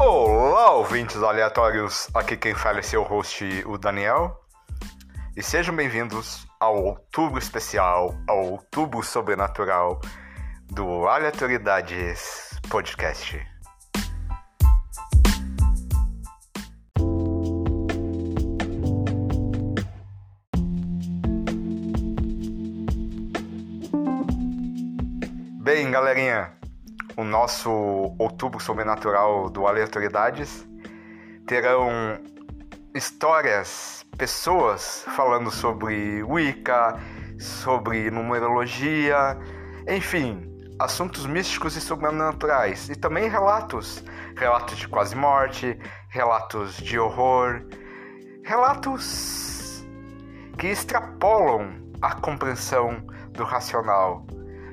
Olá, ouvintes aleatórios! Aqui quem fala é seu host, o Daniel. E sejam bem-vindos ao Outubro Especial, ao Outubro Sobrenatural do Aleatoriedades Podcast. Bem, galerinha, o nosso Outubro Sobrenatural do Aleatoriedades terão histórias, pessoas falando sobre Wicca, sobre numerologia, enfim, assuntos místicos e sobrenaturais. E também relatos, relatos de quase morte, relatos de horror, relatos que extrapolam a compreensão do racional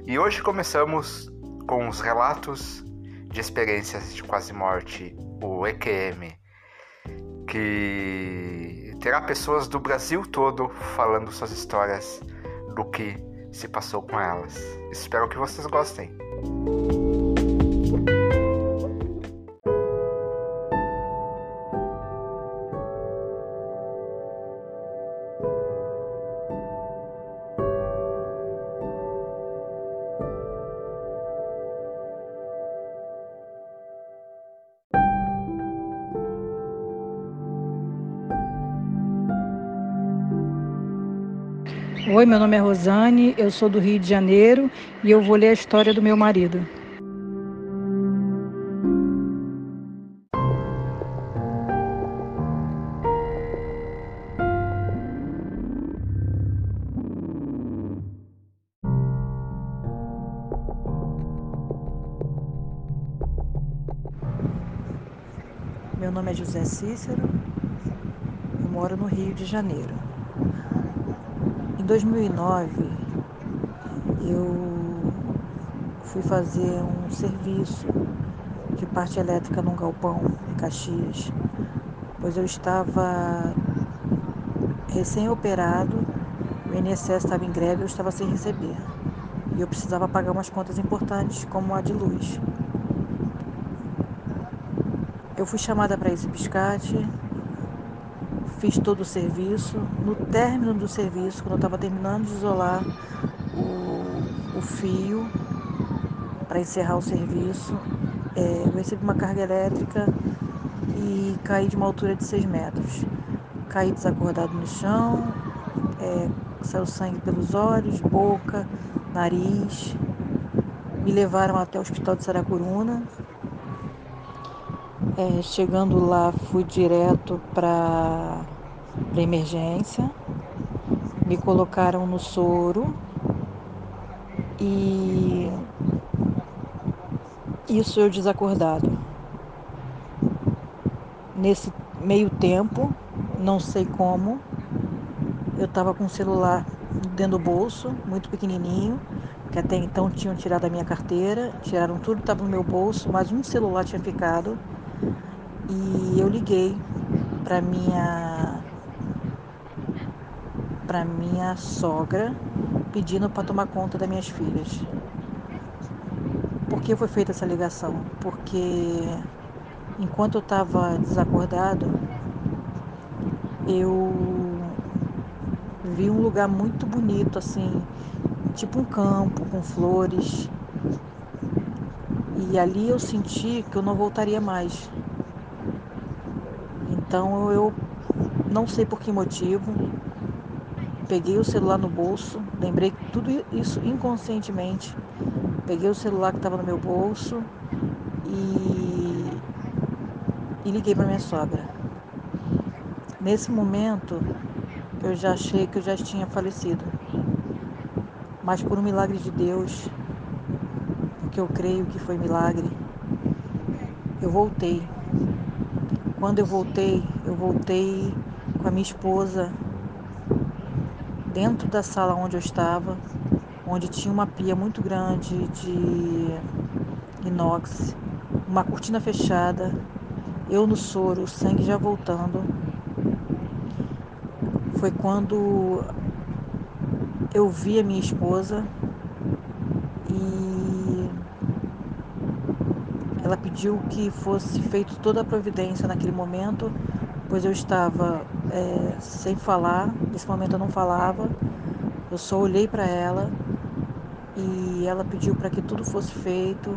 e hoje começamos com os relatos de experiências de quase morte, o EQM, que terá pessoas do Brasil todo falando suas histórias do que se passou com elas. Espero que vocês gostem. Oi, meu nome é Rosane, eu sou do Rio de Janeiro e eu vou ler a história do meu marido. Meu nome é José Cícero, eu moro no Rio de Janeiro. Em 2009, eu fui fazer um serviço de parte elétrica num galpão em Caxias, pois eu estava recém-operado, o INSS estava em greve, eu estava sem receber. E eu precisava pagar umas contas importantes, como a de luz. Eu fui chamada para esse biscate, fiz todo o serviço. No término do serviço, quando eu estava terminando de isolar o, o fio para encerrar o serviço, é, eu recebi uma carga elétrica e caí de uma altura de 6 metros. Caí desacordado no chão, é, saiu sangue pelos olhos, boca, nariz. Me levaram até o hospital de Saracuruna, é, chegando lá, fui direto para emergência, me colocaram no soro e isso eu desacordado. Nesse meio tempo, não sei como, eu estava com o celular dentro do bolso, muito pequenininho, que até então tinham tirado a minha carteira, tiraram tudo que estava no meu bolso, mas um celular tinha ficado e eu liguei para minha para minha sogra pedindo para tomar conta das minhas filhas. Por que foi feita essa ligação? Porque enquanto eu estava desacordado, eu vi um lugar muito bonito, assim, tipo um campo com flores. E ali eu senti que eu não voltaria mais. Então eu não sei por que motivo, peguei o celular no bolso, lembrei tudo isso inconscientemente. Peguei o celular que estava no meu bolso e, e liguei para minha sogra. Nesse momento, eu já achei que eu já tinha falecido. Mas por um milagre de Deus, porque eu creio que foi milagre, eu voltei quando eu voltei, eu voltei com a minha esposa dentro da sala onde eu estava, onde tinha uma pia muito grande de inox, uma cortina fechada, eu no soro, o sangue já voltando. Foi quando eu vi a minha esposa e ela pediu que fosse feito toda a providência naquele momento, pois eu estava é, sem falar, nesse momento eu não falava, eu só olhei para ela e ela pediu para que tudo fosse feito,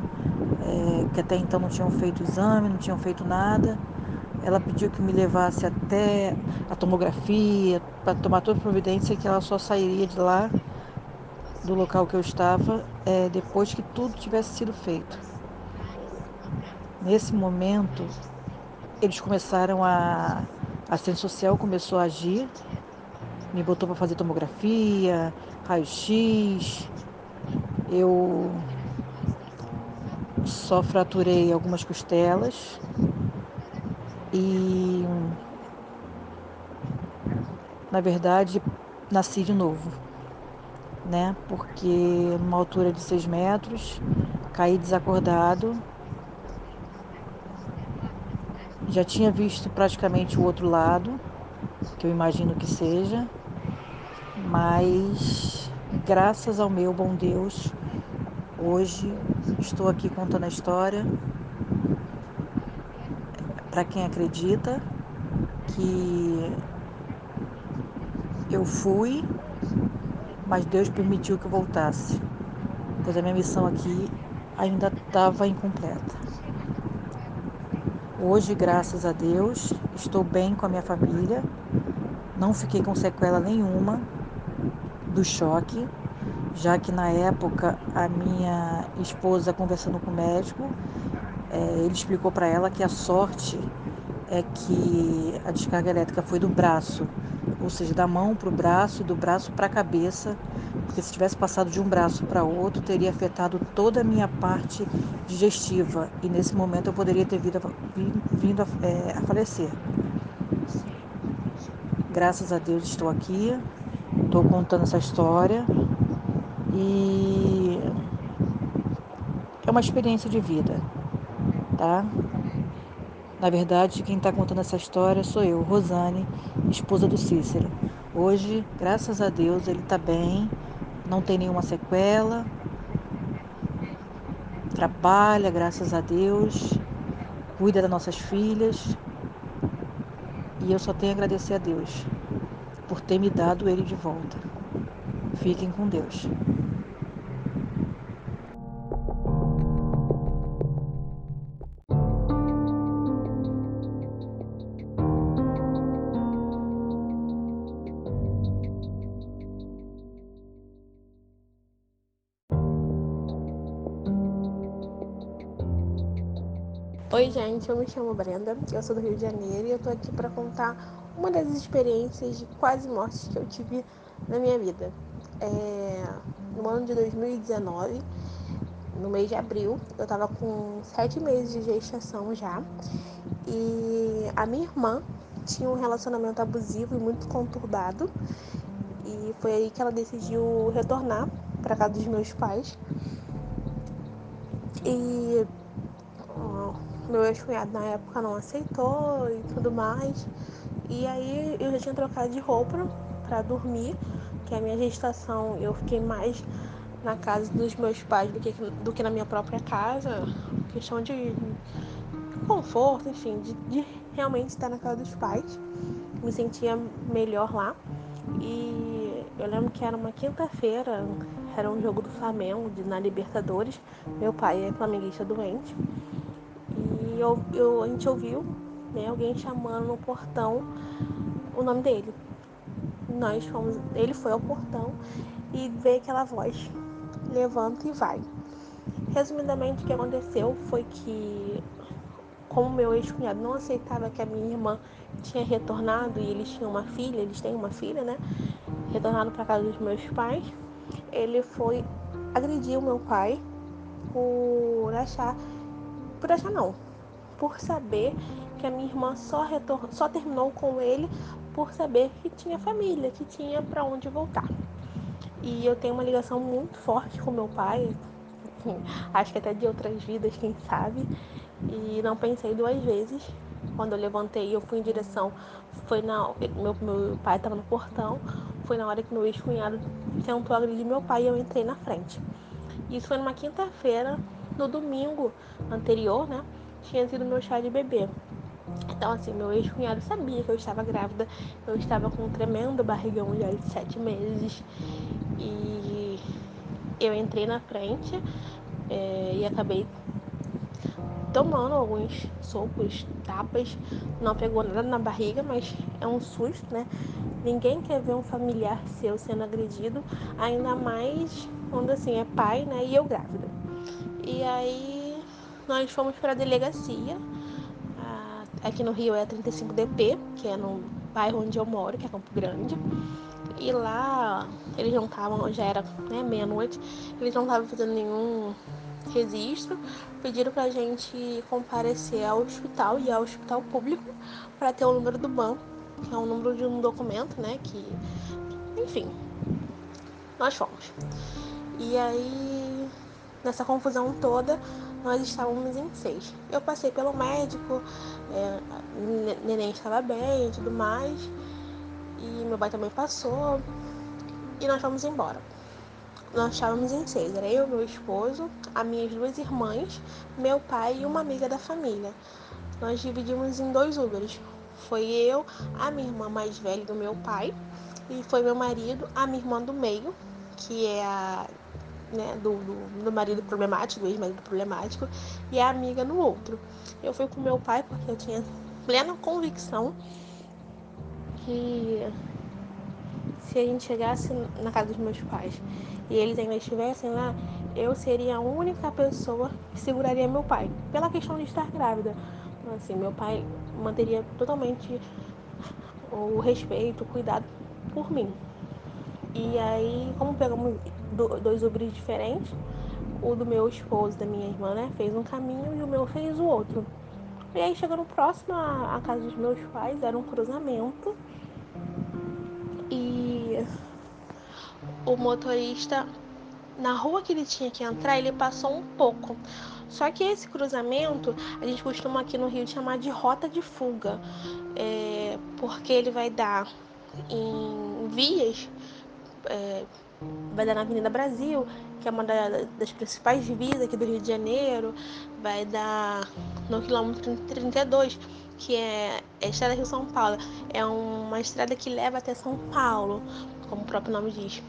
é, que até então não tinham feito exame, não tinham feito nada. Ela pediu que me levasse até a tomografia para tomar toda a providência que ela só sairia de lá, do local que eu estava, é, depois que tudo tivesse sido feito. Nesse momento, eles começaram a. A assistente social começou a agir, me botou para fazer tomografia, raio-x. Eu só fraturei algumas costelas e, na verdade, nasci de novo, né? Porque numa altura de seis metros, caí desacordado já tinha visto praticamente o outro lado, que eu imagino que seja, mas graças ao meu bom Deus, hoje estou aqui contando a história para quem acredita que eu fui, mas Deus permitiu que eu voltasse, pois a minha missão aqui ainda estava incompleta. Hoje, graças a Deus, estou bem com a minha família, não fiquei com sequela nenhuma do choque, já que na época a minha esposa, conversando com o médico, é, ele explicou para ela que a sorte é que a descarga elétrica foi do braço, ou seja, da mão para o braço e do braço para a cabeça, porque se tivesse passado de um braço para outro, teria afetado toda a minha parte digestiva e nesse momento eu poderia ter vindo, vindo a, é, a falecer. Graças a Deus estou aqui, estou contando essa história e é uma experiência de vida, tá? Na verdade, quem está contando essa história sou eu, Rosane, esposa do Cícero. Hoje, graças a Deus, ele está bem, não tem nenhuma sequela, trabalha, graças a Deus, cuida das nossas filhas. E eu só tenho a agradecer a Deus por ter me dado ele de volta. Fiquem com Deus. Gente, eu me chamo Brenda, eu sou do Rio de Janeiro e eu tô aqui para contar uma das experiências de quase morte que eu tive na minha vida. É, no ano de 2019, no mês de abril, eu tava com sete meses de gestação já e a minha irmã tinha um relacionamento abusivo e muito conturbado e foi aí que ela decidiu retornar para casa dos meus pais. E meu ex-cunhado na época não aceitou e tudo mais. E aí eu já tinha trocado de roupa para dormir, que a minha gestação eu fiquei mais na casa dos meus pais do que, do que na minha própria casa. Questão de conforto, enfim, de, de realmente estar na casa dos pais. Me sentia melhor lá. E eu lembro que era uma quinta-feira, era um jogo do Flamengo de, na Libertadores. Meu pai é flamenguista doente. Eu, eu, a gente ouviu né, alguém chamando no portão o nome dele. Nós fomos, ele foi ao portão e veio aquela voz: levanta e vai. Resumidamente, o que aconteceu foi que, como meu ex-cunhado não aceitava que a minha irmã tinha retornado e eles tinham uma filha, eles têm uma filha, né? Retornado para casa dos meus pais, ele foi agredir o meu pai por achar, por achar não, por saber que a minha irmã só, retor só terminou com ele por saber que tinha família, que tinha para onde voltar. E eu tenho uma ligação muito forte com meu pai, acho que até de outras vidas, quem sabe. E não pensei duas vezes. Quando eu levantei, eu fui em direção. Foi na. Meu, meu pai estava no portão. Foi na hora que meu ex-cunhado tentou agredir meu pai e eu entrei na frente. Isso foi numa quinta-feira no domingo anterior, né, tinha sido meu chá de bebê. Então, assim, meu ex-cunhado sabia que eu estava grávida, eu estava com um tremendo barrigão já de sete meses e eu entrei na frente é, e acabei tomando alguns socos, tapas, não pegou nada na barriga, mas é um susto, né? Ninguém quer ver um familiar seu sendo agredido, ainda mais quando assim é pai, né? E eu grávida. E aí nós fomos para a delegacia. Aqui no Rio é a 35DP, que é no bairro onde eu moro, que é Campo Grande. E lá eles não estavam, já era né, meia-noite, eles não estavam fazendo nenhum registro, pediram pra gente comparecer ao hospital e ao hospital público para ter o número do banco, que é o número de um documento, né? Que, enfim, nós fomos. E aí, nessa confusão toda, nós estávamos em seis. Eu passei pelo médico, é, neném estava bem e tudo mais. E meu pai também passou. E nós fomos embora. Nós estávamos em seis. Era eu, meu esposo, as minhas duas irmãs, meu pai e uma amiga da família. Nós dividimos em dois Ubers. Foi eu, a minha irmã mais velha do meu pai, e foi meu marido, a minha irmã do meio, que é a né, do, do, do, marido problemático, do ex-marido problemático, e a amiga no outro. Eu fui com meu pai porque eu tinha plena convicção que se a gente chegasse na casa dos meus pais e eles ainda estivessem lá, eu seria a única pessoa que seguraria meu pai, pela questão de estar grávida. Então, assim, meu pai manteria totalmente o respeito, o cuidado por mim. E aí, como pegamos dois Ubers diferentes, o do meu esposo da minha irmã, né, fez um caminho e o meu fez o outro. E aí, chegando próximo à casa dos meus pais, era um cruzamento. E o motorista, na rua que ele tinha que entrar, ele passou um pouco. Só que esse cruzamento, a gente costuma aqui no Rio chamar de rota de fuga, é, porque ele vai dar em vias é, vai dar na Avenida Brasil, que é uma das principais vias aqui do Rio de Janeiro, vai dar no quilômetro 32, que é, é a Estrada Rio-São Paulo. É uma estrada que leva até São Paulo, como o próprio nome diz.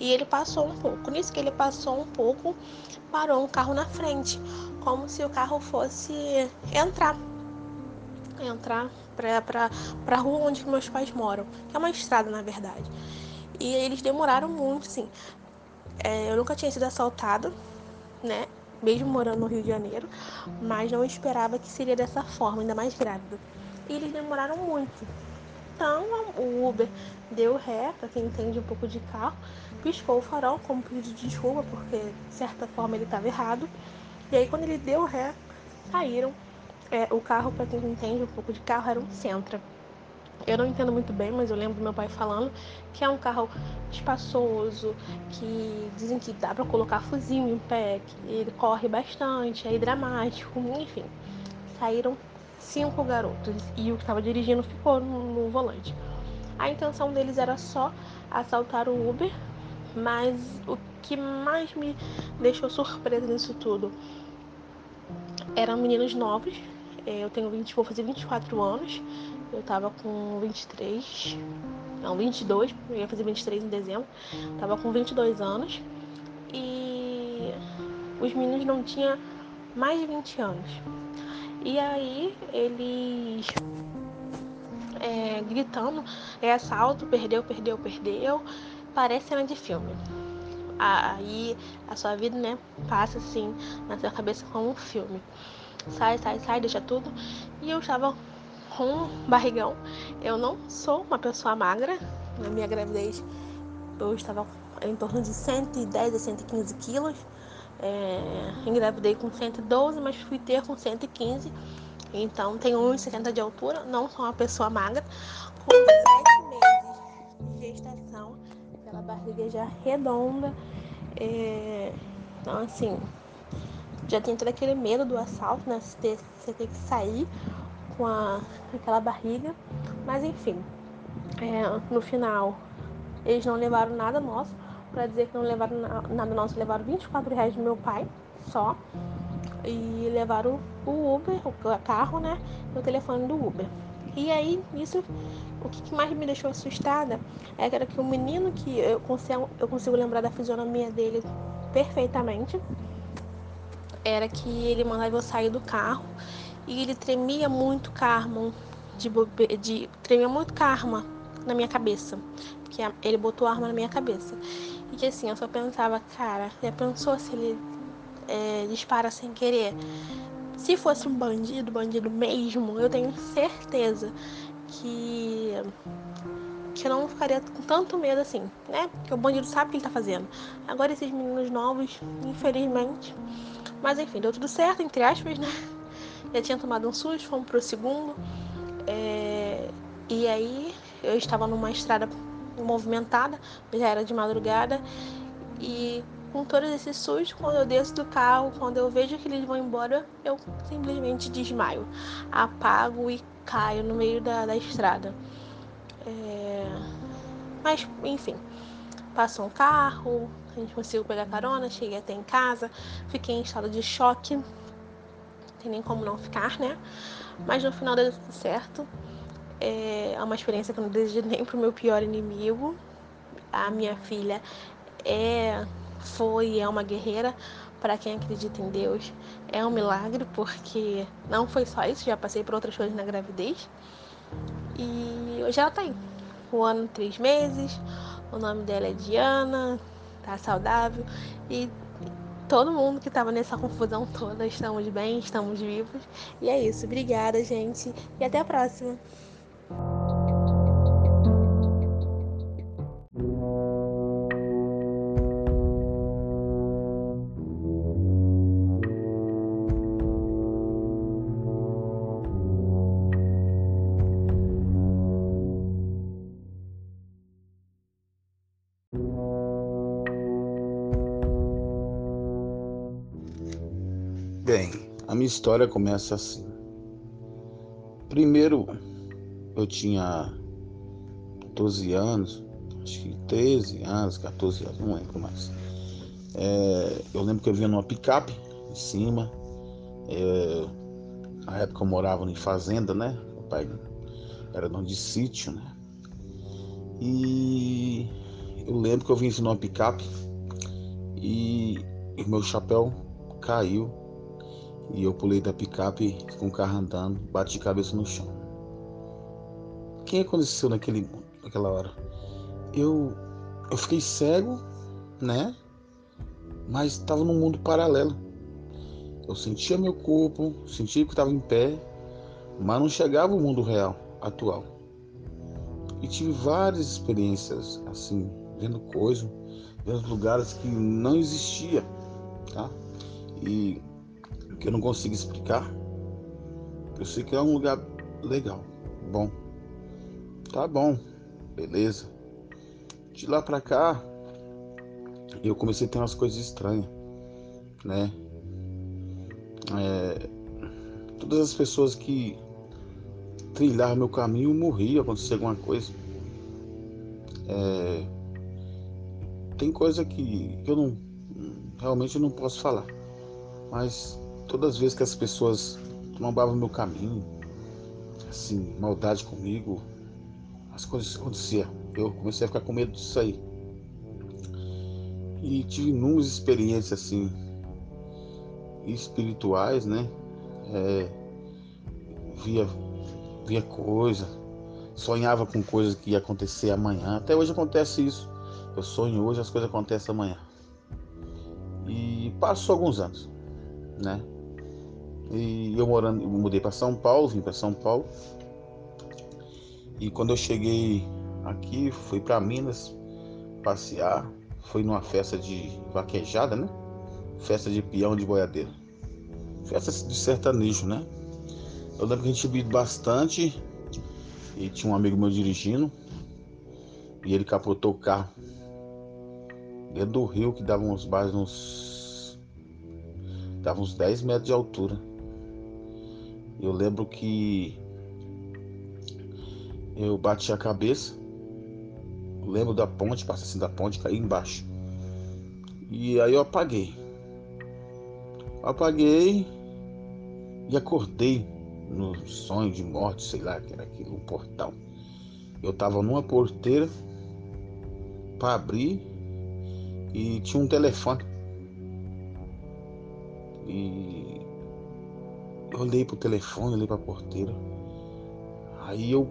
E ele passou um pouco. Nisso que ele passou um pouco, parou um carro na frente, como se o carro fosse entrar. Entrar para a rua onde meus pais moram, que é uma estrada na verdade. E eles demoraram muito, sim. É, eu nunca tinha sido assaltada, né? Mesmo morando no Rio de Janeiro, mas não esperava que seria dessa forma, ainda mais grávida. E eles demoraram muito. Então o Uber deu ré, para quem entende um pouco de carro, piscou o farol como pedido de desculpa, porque de certa forma ele estava errado. E aí quando ele deu ré, saíram. É, o carro, para quem entende um pouco de carro, era um Sentra. Eu não entendo muito bem, mas eu lembro meu pai falando que é um carro espaçoso, que dizem que dá para colocar fuzil em pé, que ele corre bastante, é dramático, enfim. Saíram cinco garotos e o que estava dirigindo ficou no, no volante. A intenção deles era só assaltar o Uber, mas o que mais me deixou surpresa nisso tudo eram meninos novos. Eu tenho 20, vou fazer 24 anos. Eu tava com 23, não, 22, eu ia fazer 23 em dezembro. Tava com 22 anos e os meninos não tinham mais de 20 anos. E aí eles é, gritando, é assalto, perdeu, perdeu, perdeu. Parece cena de filme. Aí a sua vida, né, passa assim na sua cabeça como um filme. Sai, sai, sai, deixa tudo. E eu estava com barrigão. Eu não sou uma pessoa magra. Na minha gravidez, eu estava em torno de 110 a 115 quilos. É, engravidei com 112, mas fui ter com 115. Então, tenho 1,70 de altura. Não sou uma pessoa magra. Com 7 meses de gestação, aquela barriga já redonda. É, então, assim, já tem todo aquele medo do assalto, né? Você ter, você ter que sair com a, aquela barriga. Mas enfim, é, no final eles não levaram nada nosso. Para dizer que não levaram nada nosso, levaram 24 reais do meu pai só. e levaram o Uber, o carro, né? O telefone do Uber. E aí, isso, o que mais me deixou assustada é que era que o menino que eu consigo, eu consigo lembrar da fisionomia dele perfeitamente, era que ele mandava eu sair do carro e ele tremia muito karma, de, de tremia muito karma na minha cabeça, porque ele botou arma na minha cabeça. E que assim, eu só pensava, cara, já pensou se ele é, dispara sem querer? Se fosse um bandido, bandido mesmo, eu tenho certeza que que eu não ficaria com tanto medo assim, né? Porque o bandido sabe o que ele tá fazendo. Agora esses meninos novos, infelizmente. Mas enfim, deu tudo certo, entre aspas, né? Já tinha tomado um susto, fomos pro segundo. É... E aí eu estava numa estrada movimentada, já era de madrugada. E com todos esses sustos, quando eu desço do carro, quando eu vejo que eles vão embora, eu simplesmente desmaio, apago e caio no meio da, da estrada. É... Mas, enfim, passou um carro, a gente conseguiu pegar carona, cheguei até em casa, fiquei em estado de choque, tem nem como não ficar, né? Mas no final deu tudo certo. É uma experiência que eu não desejo nem pro meu pior inimigo. A minha filha é foi e é uma guerreira. Para quem acredita em Deus, é um milagre, porque não foi só isso, já passei por outras coisas na gravidez. E hoje ela tá aí. O ano, três meses. O nome dela é Diana, tá saudável. E todo mundo que tava nessa confusão toda, estamos bem, estamos vivos. E é isso. Obrigada, gente. E até a próxima. Minha história começa assim. Primeiro, eu tinha 12 anos, acho que 13 anos, 14 anos, não lembro mais. É, eu lembro que eu vinha numa picape em cima. É, na época eu morava em fazenda, né? Meu pai era dono de sítio, né? E eu lembro que eu vim numa picape e o meu chapéu caiu e eu pulei da picape com o carro andando, bati de cabeça no chão. O que aconteceu naquele, naquela hora? Eu, eu fiquei cego, né? Mas estava num mundo paralelo. Eu sentia meu corpo, sentia que estava em pé, mas não chegava ao mundo real, atual. E tive várias experiências, assim, vendo coisas, vendo lugares que não existia, tá? E que eu não consigo explicar. Eu sei que é um lugar legal, bom. Tá bom, beleza. De lá pra cá, eu comecei a ter umas coisas estranhas, né? É, todas as pessoas que trilharam meu caminho morriam, acontecia alguma coisa. É, tem coisa que eu não realmente não posso falar, mas todas as vezes que as pessoas tombavam meu caminho, assim, maldade comigo, as coisas aconteciam. Eu comecei a ficar com medo disso aí. E tive inúmeras experiências assim espirituais, né? É, via, via coisa, sonhava com coisas que ia acontecer amanhã. Até hoje acontece isso. Eu sonho hoje, as coisas acontecem amanhã. E passou alguns anos, né? E eu morando, eu mudei para São Paulo, vim para São Paulo. E quando eu cheguei aqui, fui para Minas passear, fui numa festa de vaquejada, né? Festa de peão de boiadeiro. Festa de sertanejo, né? Eu lembro que a gente bebido bastante e tinha um amigo meu dirigindo e ele capotou o carro dentro do rio que dava uns bares uns dava uns 10 metros de altura. Eu lembro que eu bati a cabeça. lembro da ponte, passei assim da ponte, caí embaixo. E aí eu apaguei. Apaguei e acordei no sonho de morte, sei lá, que era aquilo, um portal. Eu tava numa porteira para abrir e tinha um telefone. E eu olhei pro telefone, olhei pra porteira. Aí eu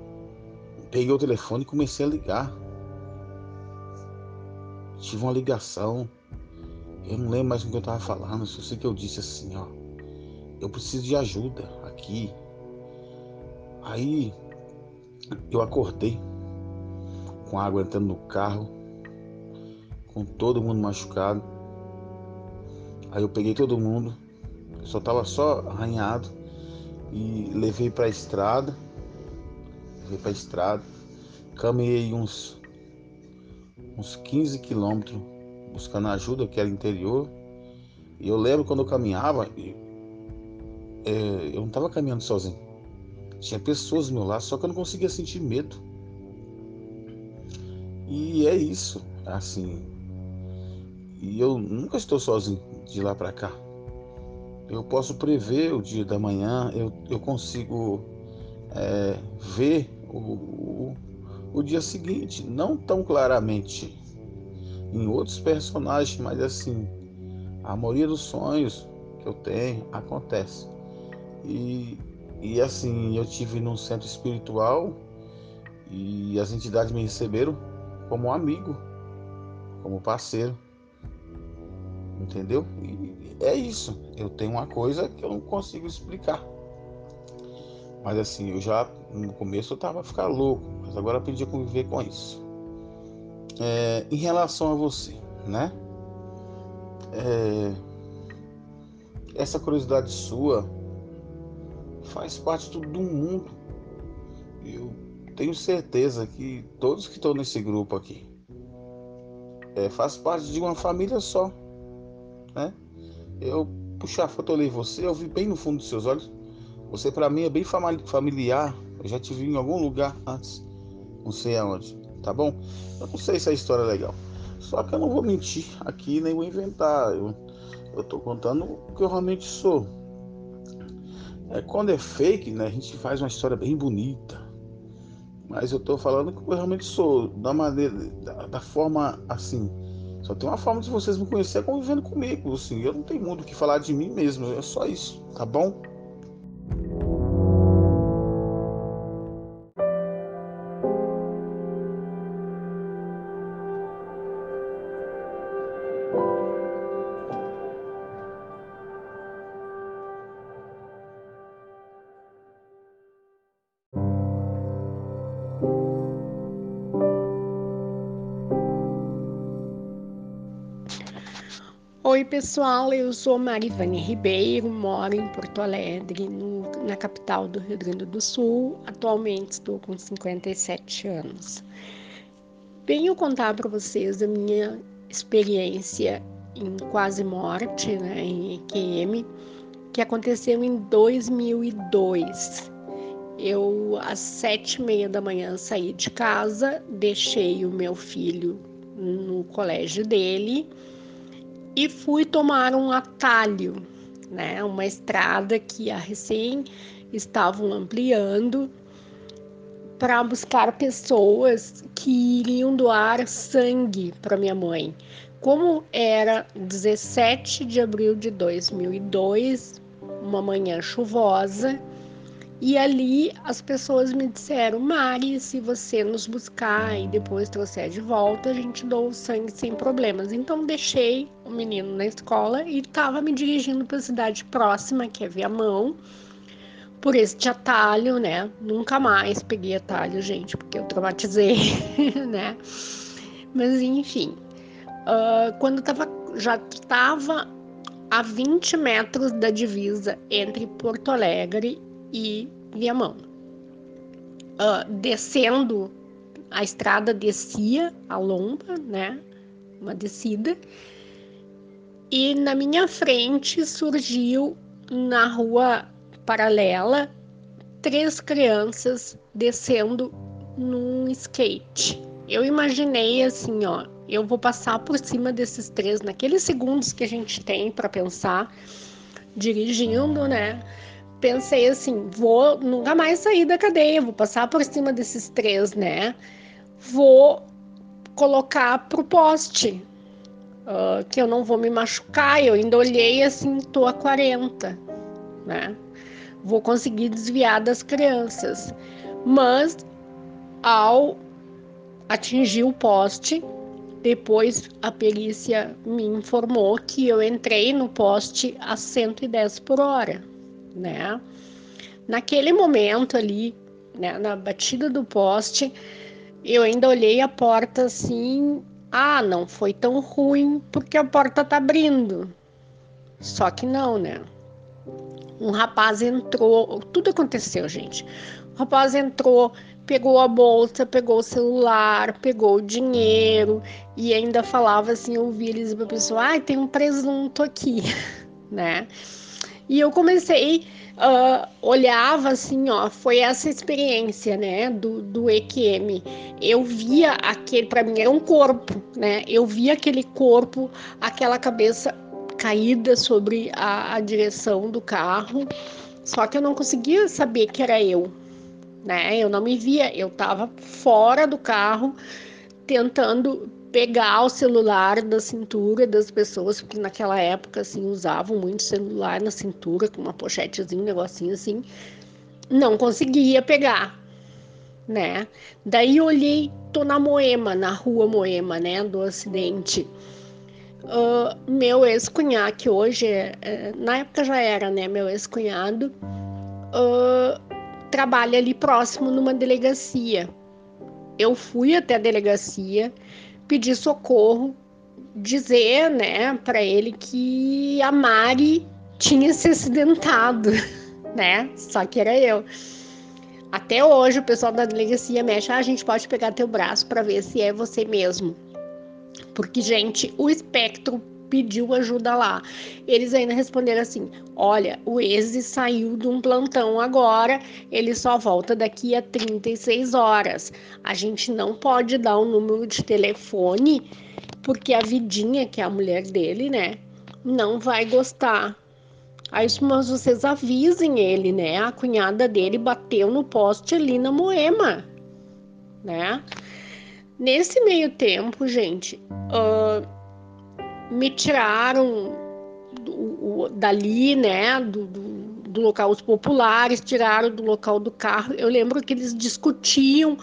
peguei o telefone e comecei a ligar. Tive uma ligação. Eu não lembro mais com o que eu tava falando, só sei que eu disse assim, ó. Eu preciso de ajuda aqui. Aí eu acordei com água entrando no carro, com todo mundo machucado. Aí eu peguei todo mundo, só tava só arranhado e levei para a estrada. Levei para a estrada, caminhei uns uns 15 quilômetros buscando ajuda, que era interior. E eu lembro quando eu caminhava, é, eu não estava caminhando sozinho. Tinha pessoas do meu lado, só que eu não conseguia sentir medo. E é isso, assim. E eu nunca estou sozinho de lá para cá. Eu posso prever o dia da manhã, eu, eu consigo é, ver o, o, o dia seguinte, não tão claramente em outros personagens, mas assim, a maioria dos sonhos que eu tenho acontece. E, e assim, eu tive num centro espiritual e as entidades me receberam como amigo, como parceiro. Entendeu? E é isso. Eu tenho uma coisa que eu não consigo explicar. Mas assim, eu já no começo eu tava ficar louco, mas agora aprendi a conviver com isso. É, em relação a você, né? É, essa curiosidade sua faz parte do mundo. Eu tenho certeza que todos que estão nesse grupo aqui é, faz parte de uma família só, né? Eu puxar a foto, olhei você, eu vi bem no fundo dos seus olhos. Você para mim é bem familiar. Eu já te vi em algum lugar antes, não sei aonde, tá bom? Eu não sei se a história é legal. Só que eu não vou mentir aqui nem vou inventar. Eu, eu tô contando o que eu realmente sou. É, quando é fake, né, a gente faz uma história bem bonita. Mas eu tô falando que eu realmente sou, da maneira, da, da forma assim. Só tem uma forma de vocês me conhecer convivendo comigo, assim. Eu não tenho muito o que falar de mim mesmo, é só isso, tá bom? Pessoal, eu sou Marivane Ribeiro, moro em Porto Alegre, no, na capital do Rio Grande do Sul. Atualmente estou com 57 anos. Venho contar para vocês a minha experiência em quase morte, né, em EQM, que aconteceu em 2002. Eu, às sete e meia da manhã, saí de casa, deixei o meu filho no colégio dele e fui tomar um atalho, né? Uma estrada que a recém estavam ampliando para buscar pessoas que iriam doar sangue para minha mãe. Como era 17 de abril de 2002, uma manhã chuvosa, e ali as pessoas me disseram: Mari, se você nos buscar e depois trouxer de volta, a gente doa o sangue sem problemas. Então deixei o menino na escola e estava me dirigindo para a cidade próxima, que é Viamão, por este atalho, né? Nunca mais peguei atalho, gente, porque eu traumatizei, né? Mas enfim, uh, quando tava, já estava a 20 metros da divisa entre Porto Alegre e Viamão. Uh, descendo, a estrada descia a lomba, né? Uma descida. E na minha frente surgiu na rua paralela três crianças descendo num skate. Eu imaginei assim, ó, eu vou passar por cima desses três naqueles segundos que a gente tem para pensar dirigindo, né? Pensei assim, vou nunca mais sair da cadeia, vou passar por cima desses três, né? Vou colocar pro poste, uh, que eu não vou me machucar. Eu ainda olhei assim, tô a 40, né? Vou conseguir desviar das crianças. Mas ao atingir o poste, depois a perícia me informou que eu entrei no poste a 110 por hora, né? Naquele momento ali, né, na batida do poste, eu ainda olhei a porta assim, ah, não foi tão ruim porque a porta tá abrindo. Só que não, né? Um rapaz entrou, tudo aconteceu, gente. O rapaz entrou, pegou a bolsa, pegou o celular, pegou o dinheiro e ainda falava assim, eu ouvi eles pra pessoa, ai, ah, tem um presunto aqui, né? E eu comecei, uh, olhava assim, ó, foi essa experiência, né, do, do EQM. Eu via aquele, para mim era um corpo, né? Eu via aquele corpo, aquela cabeça caída sobre a, a direção do carro, só que eu não conseguia saber que era eu, né? Eu não me via, eu estava fora do carro tentando pegar o celular da cintura das pessoas, porque naquela época assim usavam muito celular na cintura com uma pochetezinha, um negocinho assim. Não conseguia pegar, né? Daí olhei, tô na Moema, na rua Moema, né, do acidente. Uh, meu ex-cunhado, que hoje, é, é, na época já era, né, meu ex-cunhado, uh, trabalha ali próximo numa delegacia. Eu fui até a delegacia, pedi socorro, dizer, né, para ele que a Mari tinha se acidentado, né? Só que era eu. Até hoje o pessoal da delegacia mexe, ah, a gente pode pegar teu braço para ver se é você mesmo. Porque, gente, o espectro pediu ajuda lá. Eles ainda responderam assim: olha, o Eze saiu de um plantão agora, ele só volta daqui a 36 horas. A gente não pode dar o um número de telefone, porque a Vidinha, que é a mulher dele, né, não vai gostar. Aí, mas vocês avisem ele, né? A cunhada dele bateu no poste ali na Moema, né? Nesse meio tempo, gente, uh, me tiraram do, dali, né, do, do, do, local os populares, tiraram do local do carro. Eu lembro que eles discutiam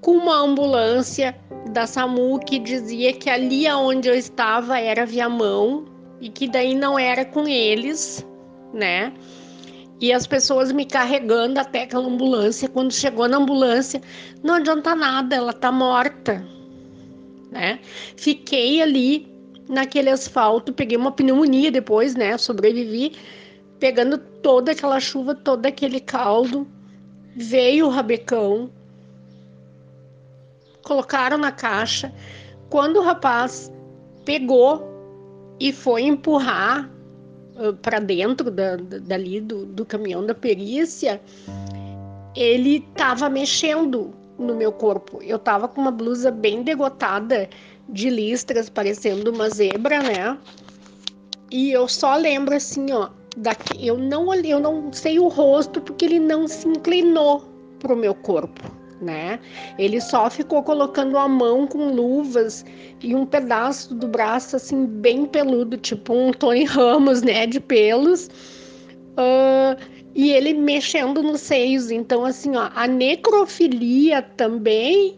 com uma ambulância da SAMU que dizia que ali onde eu estava era Viamão e que daí não era com eles, né? E as pessoas me carregando até aquela ambulância. Quando chegou na ambulância, não adianta nada, ela tá morta, né? Fiquei ali naquele asfalto, peguei uma pneumonia depois, né? Sobrevivi, pegando toda aquela chuva, todo aquele caldo. Veio o rabecão, colocaram na caixa. Quando o rapaz pegou e foi empurrar uh, para dentro da, da, dali do, do caminhão da perícia, ele estava mexendo no meu corpo. Eu estava com uma blusa bem degotada de listras, parecendo uma zebra, né? E eu só lembro assim, ó, daqui, eu não olhei, eu não sei o rosto porque ele não se inclinou pro meu corpo, né? Ele só ficou colocando a mão com luvas e um pedaço do braço assim bem peludo, tipo um Tony Ramos, né, de pelos. Uh, e ele mexendo nos seios. Então, assim, ó, a necrofilia também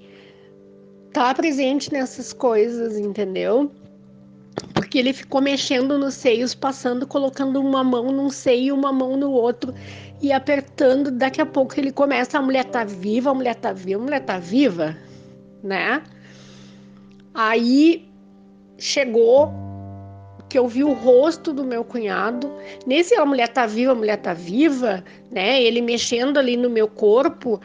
tá presente nessas coisas, entendeu? Porque ele ficou mexendo nos seios, passando, colocando uma mão num seio, uma mão no outro e apertando. Daqui a pouco ele começa: a mulher tá viva, a mulher tá viva, a mulher tá viva, né? Aí chegou que eu vi o rosto do meu cunhado. Nesse a mulher tá viva, a mulher tá viva, né? Ele mexendo ali no meu corpo,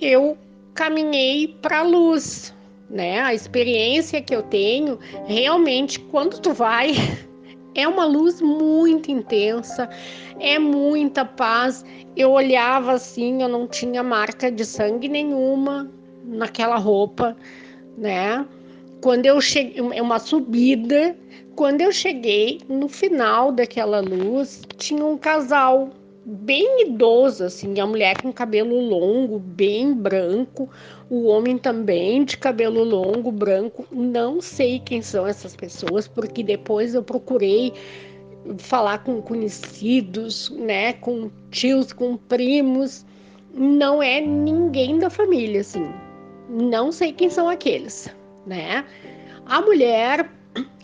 eu caminhei para a luz né? A experiência que eu tenho, realmente, quando tu vai, é uma luz muito intensa, é muita paz. Eu olhava assim, eu não tinha marca de sangue nenhuma naquela roupa, né? Quando eu cheguei, é uma subida, quando eu cheguei no final daquela luz, tinha um casal, bem idoso, assim, a mulher com cabelo longo, bem branco, o homem também de cabelo longo, branco. Não sei quem são essas pessoas, porque depois eu procurei falar com conhecidos, né, com tios, com primos. Não é ninguém da família, assim. Não sei quem são aqueles, né? A mulher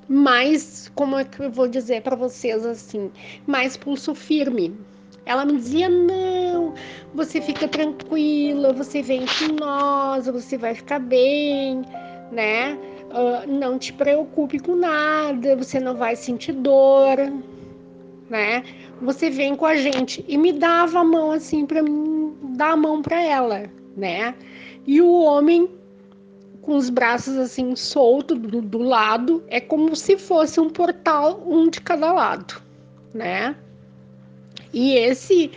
mais, como é que eu vou dizer para vocês assim, mais pulso firme, ela me dizia: não, você fica tranquila, você vem com nós, você vai ficar bem, né? Uh, não te preocupe com nada, você não vai sentir dor, né? Você vem com a gente e me dava a mão assim para mim dar a mão para ela, né? E o homem com os braços assim soltos do, do lado é como se fosse um portal um de cada lado, né? E esse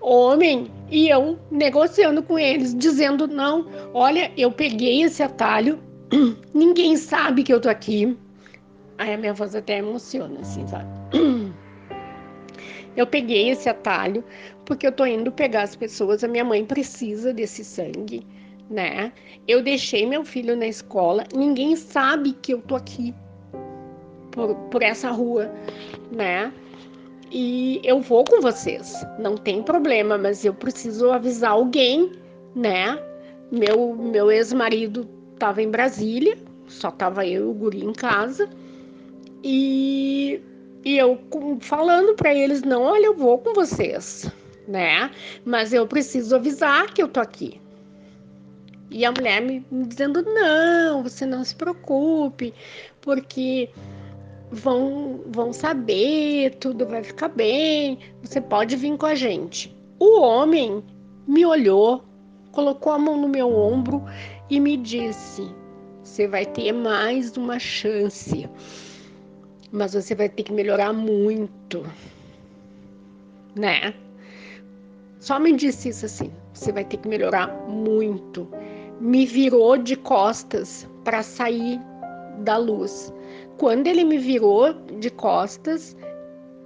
homem e eu negociando com eles, dizendo: não, olha, eu peguei esse atalho, ninguém sabe que eu tô aqui. Aí a minha voz até emociona, assim, sabe? Eu peguei esse atalho porque eu tô indo pegar as pessoas, a minha mãe precisa desse sangue, né? Eu deixei meu filho na escola, ninguém sabe que eu tô aqui por, por essa rua, né? E eu vou com vocês, não tem problema, mas eu preciso avisar alguém, né? Meu, meu ex-marido estava em Brasília, só tava eu e o guri em casa, e, e eu falando para eles: não, olha, eu vou com vocês, né? Mas eu preciso avisar que eu tô aqui. E a mulher me, me dizendo: não, você não se preocupe, porque vão, vão saber, tudo vai ficar bem, você pode vir com a gente. O homem me olhou, colocou a mão no meu ombro e me disse: Você vai ter mais uma chance, mas você vai ter que melhorar muito, né? Só me disse isso assim: Você vai ter que melhorar muito. Me virou de costas para sair da luz. Quando ele me virou de costas,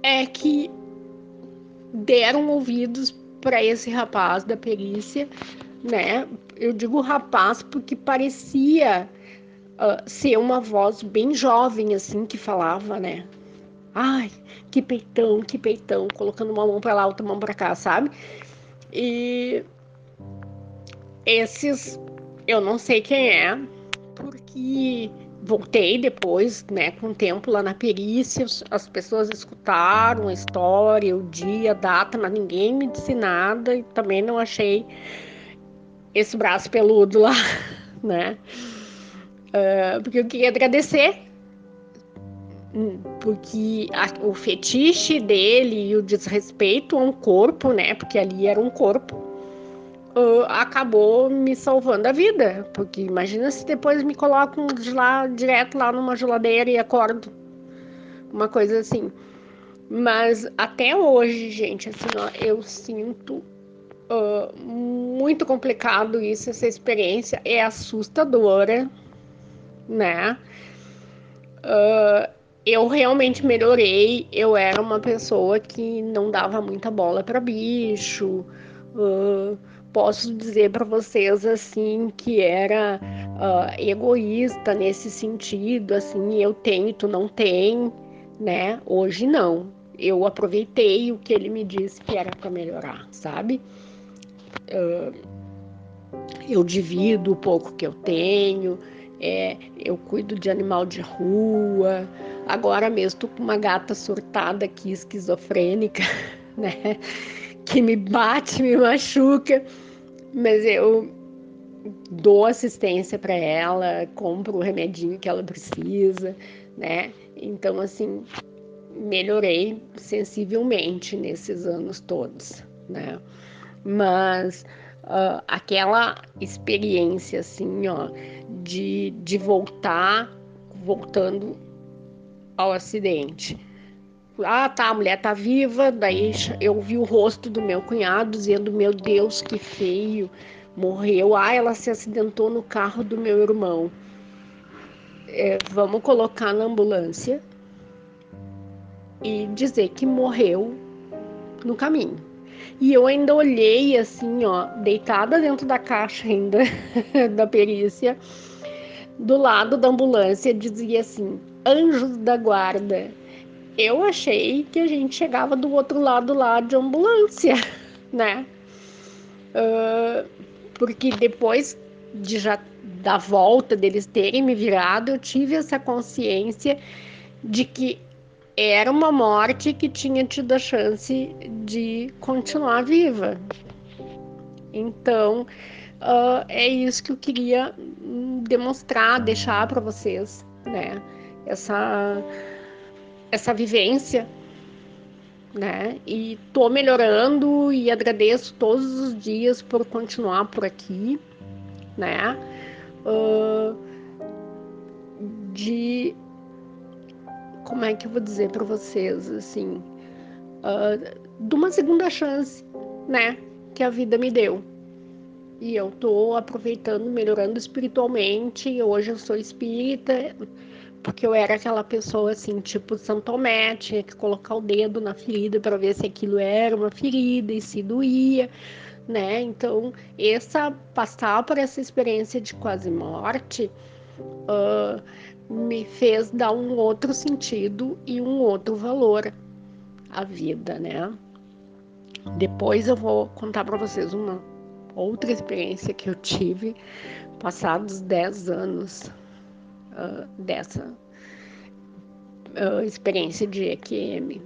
é que deram ouvidos para esse rapaz da perícia, né? Eu digo rapaz porque parecia uh, ser uma voz bem jovem, assim, que falava, né? Ai, que peitão, que peitão, colocando uma mão para lá, outra mão para cá, sabe? E esses, eu não sei quem é, porque voltei depois, né, com o tempo lá na perícia, as pessoas escutaram a história, o dia, a data, mas ninguém me disse nada e também não achei esse braço peludo lá, né? Uh, porque eu queria agradecer, hum, porque a, o fetiche dele e o desrespeito a um corpo, né? Porque ali era um corpo uh, acabou me salvando a vida. Porque imagina se depois me colocam lá, direto lá numa geladeira e acordo. Uma coisa assim. Mas até hoje, gente, assim, ó, eu sinto uh, muito complicado isso, essa experiência. É assustadora, né? Uh, eu realmente melhorei. Eu era uma pessoa que não dava muita bola para bicho. Uh, posso dizer para vocês assim que era uh, egoísta nesse sentido, assim, eu tenho, tu não tem, né? Hoje não. Eu aproveitei o que ele me disse que era para melhorar, sabe? Uh, eu divido o pouco que eu tenho, é, eu cuido de animal de rua. Agora mesmo tô com uma gata surtada aqui, esquizofrênica, né? Que me bate, me machuca, mas eu dou assistência para ela, compro o remedinho que ela precisa, né? Então, assim, melhorei sensivelmente nesses anos todos, né? Mas uh, aquela experiência, assim, ó, de, de voltar, voltando ao acidente, ah, tá, a mulher tá viva. Daí eu vi o rosto do meu cunhado dizendo: Meu Deus, que feio, morreu. Ah, ela se acidentou no carro do meu irmão. É, vamos colocar na ambulância e dizer que morreu no caminho. E eu ainda olhei assim, ó, deitada dentro da caixa ainda da perícia, do lado da ambulância dizia assim: Anjos da Guarda. Eu achei que a gente chegava do outro lado lá de ambulância, né? Uh, porque depois de já da volta deles terem me virado, eu tive essa consciência de que era uma morte que tinha tido a chance de continuar viva. Então, uh, é isso que eu queria demonstrar, deixar para vocês, né? Essa, essa vivência, né? E tô melhorando e agradeço todos os dias por continuar por aqui, né? Uh, de como é que eu vou dizer para vocês, assim, uh, de uma segunda chance, né, que a vida me deu. E eu tô aproveitando, melhorando espiritualmente. Hoje eu sou espírita, porque eu era aquela pessoa assim, tipo Santomé, tinha que colocar o dedo na ferida para ver se aquilo era uma ferida e se doía, né? Então, essa passar por essa experiência de quase morte, uh, me fez dar um outro sentido e um outro valor à vida, né? Depois eu vou contar para vocês uma outra experiência que eu tive passados 10 anos uh, dessa uh, experiência de EQM.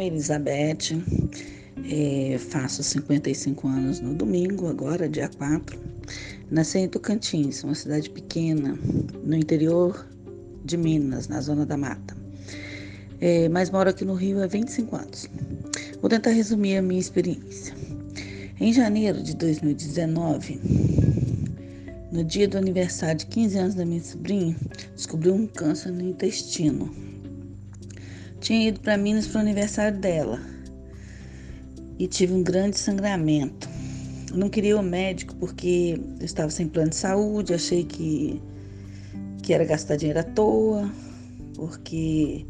É Elizabeth, é, faço 55 anos no domingo, agora, dia 4. Nasci em Tocantins, uma cidade pequena, no interior de Minas, na zona da mata. É, mas moro aqui no Rio há 25 anos. Vou tentar resumir a minha experiência. Em janeiro de 2019, no dia do aniversário de 15 anos da minha sobrinha, descobri um câncer no intestino tinha ido para Minas para o aniversário dela e tive um grande sangramento. não queria o médico porque eu estava sem plano de saúde, achei que, que era gastar dinheiro à toa, porque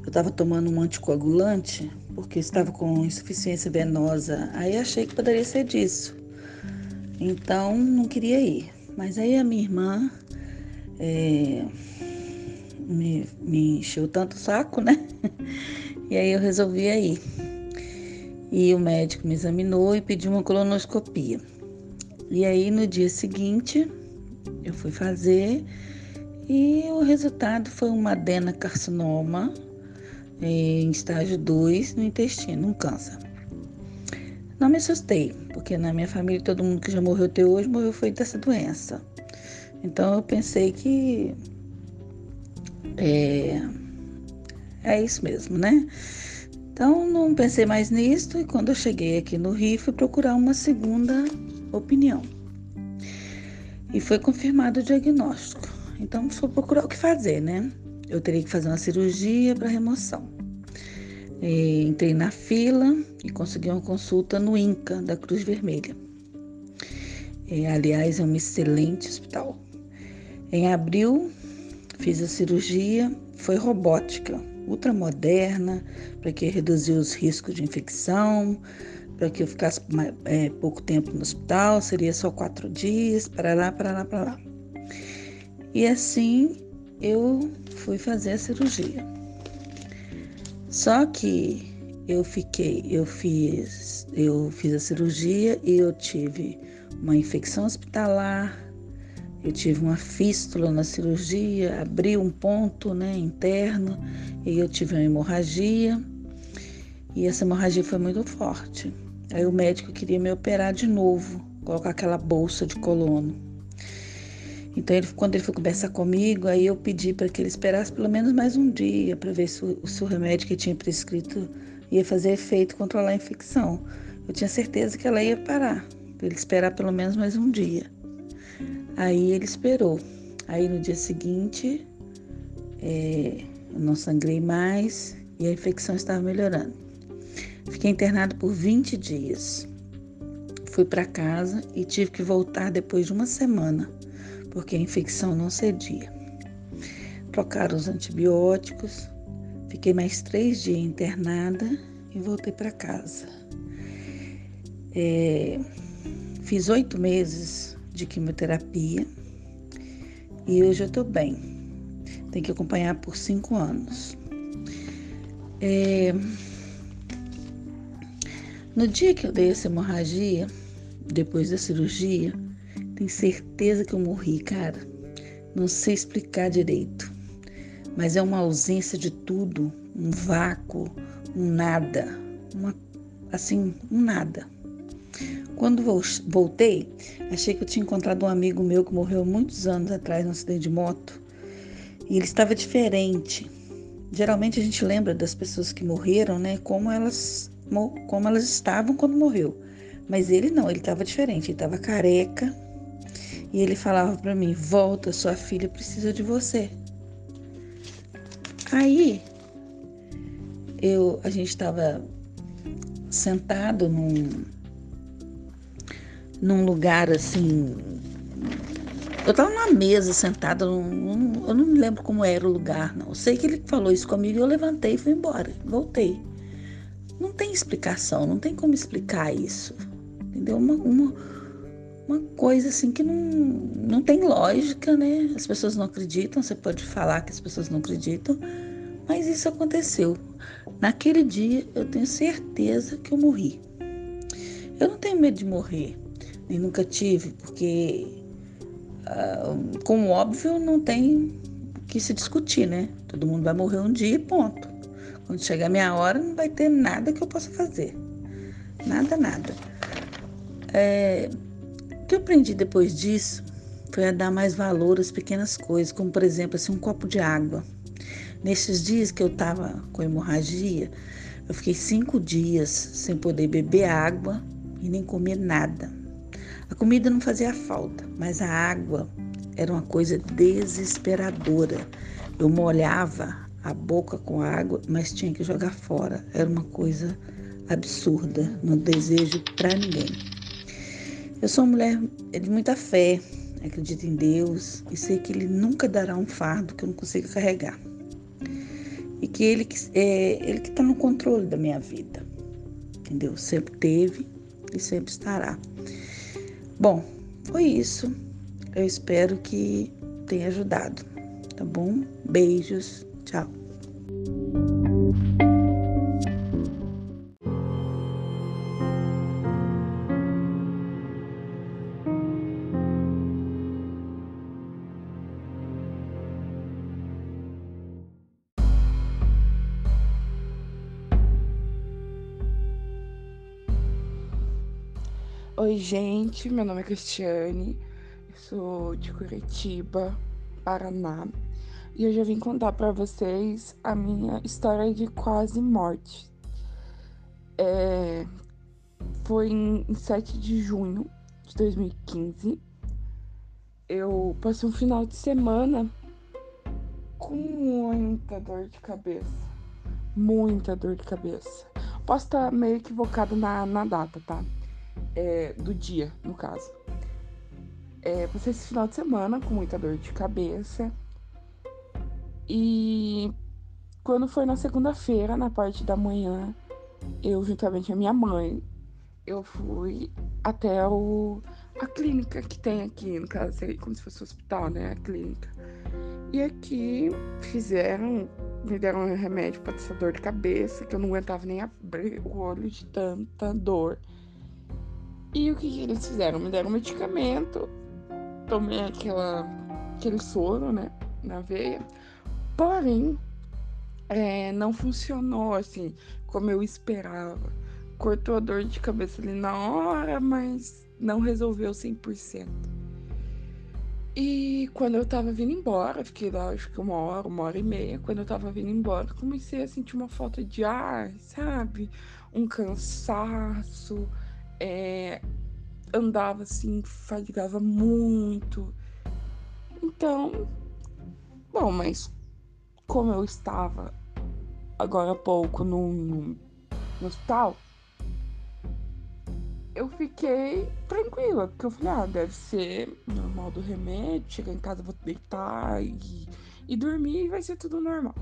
eu estava tomando um anticoagulante, porque eu estava com insuficiência venosa. Aí achei que poderia ser disso. Então não queria ir. Mas aí a minha irmã é, me, me encheu tanto o saco, né? E aí eu resolvi ir. E o médico me examinou e pediu uma colonoscopia. E aí no dia seguinte eu fui fazer e o resultado foi uma adenocarcinoma em estágio 2 no intestino, um câncer. Não me assustei, porque na minha família todo mundo que já morreu até hoje morreu foi dessa doença. Então eu pensei que é, é isso mesmo, né? Então não pensei mais nisso e quando eu cheguei aqui no Rio fui procurar uma segunda opinião. E foi confirmado o diagnóstico. Então fui procurar o que fazer, né? Eu teria que fazer uma cirurgia para remoção. E entrei na fila e consegui uma consulta no INCA da Cruz Vermelha. E, aliás, é um excelente hospital. Em abril fiz a cirurgia, foi robótica, ultramoderna, para que reduziu os riscos de infecção, para que eu ficasse é, pouco tempo no hospital, seria só quatro dias, para lá, para lá, para lá. E assim eu fui fazer a cirurgia. Só que eu fiquei, eu fiz, eu fiz a cirurgia e eu tive uma infecção hospitalar, eu tive uma fístula na cirurgia, abri um ponto né, interno e eu tive uma hemorragia. E essa hemorragia foi muito forte. Aí o médico queria me operar de novo, colocar aquela bolsa de colono. Então, ele, quando ele foi conversar comigo, aí eu pedi para que ele esperasse pelo menos mais um dia para ver se o, se o remédio que tinha prescrito ia fazer efeito controlar a infecção. Eu tinha certeza que ela ia parar, para ele esperar pelo menos mais um dia. Aí ele esperou. Aí no dia seguinte, é, eu não sangrei mais e a infecção estava melhorando. Fiquei internado por 20 dias. Fui para casa e tive que voltar depois de uma semana, porque a infecção não cedia. Trocaram os antibióticos, fiquei mais três dias internada e voltei para casa. É, fiz oito meses de quimioterapia e hoje eu estou bem. Tem que acompanhar por cinco anos. É, no dia que eu dei essa hemorragia, depois da cirurgia, tenho certeza que eu morri, cara. Não sei explicar direito, mas é uma ausência de tudo, um vácuo, um nada, uma, assim, um nada. Quando voltei, achei que eu tinha encontrado um amigo meu que morreu muitos anos atrás num acidente de moto. E ele estava diferente. Geralmente a gente lembra das pessoas que morreram, né, como elas como elas estavam quando morreu. Mas ele não, ele estava diferente, ele estava careca. E ele falava para mim: "Volta, sua filha precisa de você". Aí eu a gente estava sentado num num lugar assim. Eu estava numa mesa sentada, num, eu não me lembro como era o lugar, não. Eu sei que ele falou isso comigo e eu levantei e fui embora. Voltei. Não tem explicação, não tem como explicar isso. Entendeu? Uma, uma, uma coisa assim que não, não tem lógica, né? As pessoas não acreditam, você pode falar que as pessoas não acreditam, mas isso aconteceu. Naquele dia eu tenho certeza que eu morri. Eu não tenho medo de morrer nem nunca tive, porque, uh, como óbvio, não tem que se discutir, né? Todo mundo vai morrer um dia e ponto. Quando chegar a minha hora, não vai ter nada que eu possa fazer. Nada, nada. É, o que eu aprendi depois disso foi a dar mais valor às pequenas coisas, como por exemplo assim, um copo de água. Nesses dias que eu estava com hemorragia, eu fiquei cinco dias sem poder beber água e nem comer nada. A comida não fazia falta, mas a água era uma coisa desesperadora. Eu molhava a boca com água, mas tinha que jogar fora. Era uma coisa absurda, não desejo para ninguém. Eu sou uma mulher de muita fé, acredito em Deus e sei que Ele nunca dará um fardo que eu não consiga carregar. E que Ele é Ele que está no controle da minha vida, entendeu? Sempre teve e sempre estará. Bom, foi isso. Eu espero que tenha ajudado, tá bom? Beijos, tchau. Oi, gente, meu nome é Cristiane, eu sou de Curitiba, Paraná, e eu já vim contar para vocês a minha história de quase morte. É, foi em 7 de junho de 2015. Eu passei um final de semana com muita dor de cabeça. Muita dor de cabeça. Posso estar meio equivocado na, na data, tá? É, do dia, no caso. É, passei esse final de semana com muita dor de cabeça. E quando foi na segunda-feira, na parte da manhã, eu juntamente com a minha mãe, eu fui até o, a clínica que tem aqui, no caso, seria como se fosse um hospital, né? A clínica. E aqui fizeram, me deram um remédio para essa dor de cabeça, que eu não aguentava nem abrir o olho de tanta dor. E o que, que eles fizeram? Me deram um medicamento, tomei aquela, aquele soro, né, na veia. Porém, é, não funcionou assim como eu esperava. Cortou a dor de cabeça ali na hora, mas não resolveu 100%. E quando eu tava vindo embora, fiquei lá acho que uma hora, uma hora e meia. Quando eu tava vindo embora, comecei a sentir uma falta de ar, sabe? Um cansaço é, andava assim, fadigava muito. Então, bom, mas como eu estava agora há pouco no, hospital, eu fiquei tranquila, porque eu falei, ah, deve ser normal do remédio, chegar em casa vou deitar e, e dormir e vai ser tudo normal.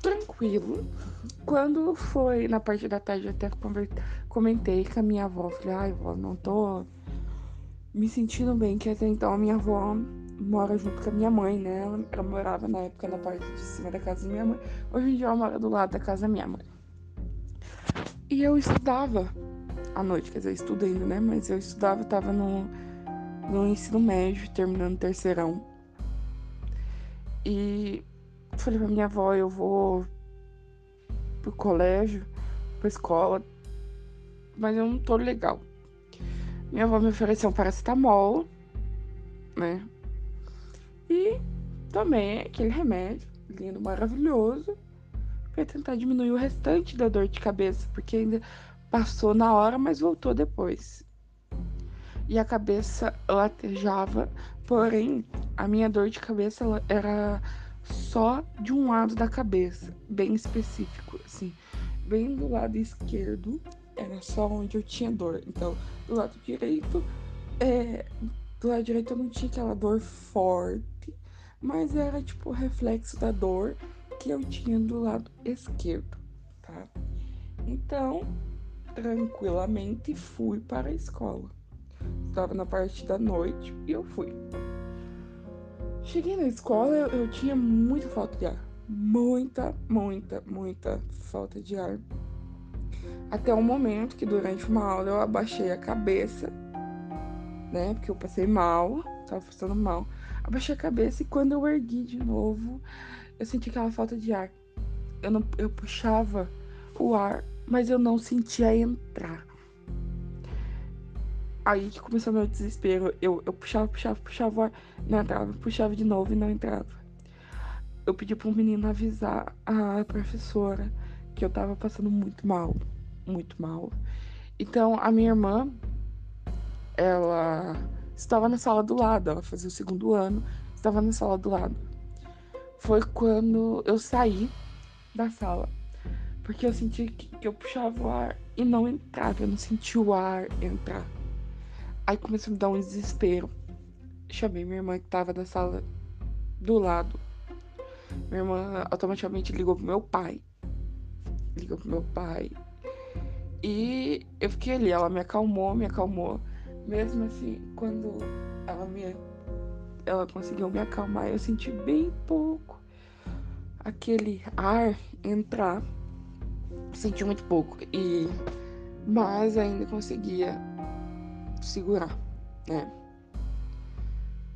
Tranquilo. Quando foi na parte da tarde, eu até comentei com a minha avó, falei, ai, avó, não tô me sentindo bem, que até então a minha avó mora junto com a minha mãe, né? Ela, ela morava na época na parte de cima da casa da minha mãe. Hoje em dia ela mora do lado da casa da minha mãe. E eu estudava à noite, quer dizer, estudo ainda, né? Mas eu estudava, tava no, no ensino médio, terminando terceirão. E falei pra minha avó, eu vou pro colégio, pra escola, mas eu não tô legal. Minha avó me ofereceu um paracetamol, né? E tomei aquele remédio lindo, maravilhoso, pra tentar diminuir o restante da dor de cabeça, porque ainda Passou na hora, mas voltou depois. E a cabeça latejava, porém a minha dor de cabeça era só de um lado da cabeça, bem específico, assim, bem do lado esquerdo era só onde eu tinha dor. Então, do lado direito, é, do lado direito eu não tinha aquela dor forte, mas era tipo o reflexo da dor que eu tinha do lado esquerdo, tá? Então, tranquilamente fui para a escola. Estava na parte da noite e eu fui. Cheguei na escola, eu, eu tinha muita falta de ar. Muita, muita, muita falta de ar. Até o momento que durante uma aula eu abaixei a cabeça, né? Porque eu passei mal, tava passando mal. Abaixei a cabeça e quando eu ergui de novo, eu senti aquela falta de ar. Eu, não, eu puxava o ar mas eu não sentia entrar. Aí que começou meu desespero. Eu, eu puxava, puxava, puxava, não entrava, puxava de novo e não entrava. Eu pedi para um menino avisar a professora que eu tava passando muito mal, muito mal. Então a minha irmã, ela estava na sala do lado, ela fazia o segundo ano, estava na sala do lado. Foi quando eu saí da sala porque eu senti que, que eu puxava o ar e não entrava, eu não sentia o ar entrar. Aí começou a me dar um desespero. Chamei minha irmã que tava na sala do lado. Minha irmã automaticamente ligou pro meu pai. Ligou pro meu pai. E eu fiquei ali, ela me acalmou, me acalmou. Mesmo assim, quando ela me ela conseguiu me acalmar, eu senti bem pouco aquele ar entrar senti muito pouco e mas ainda conseguia segurar, né?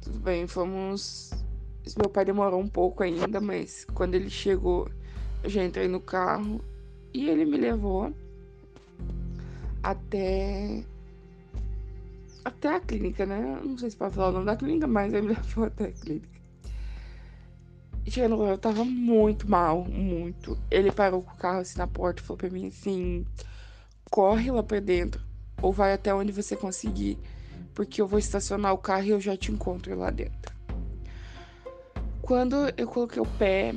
Tudo bem, fomos. Meu pai demorou um pouco ainda, mas quando ele chegou, eu já entrei no carro e ele me levou até até a clínica, né? Não sei se pode falar o nome da clínica, mas ele me levou até a clínica. Chegando lá, eu tava muito mal, muito. Ele parou com o carro assim na porta e falou pra mim assim: corre lá pra dentro, ou vai até onde você conseguir, porque eu vou estacionar o carro e eu já te encontro lá dentro. Quando eu coloquei o pé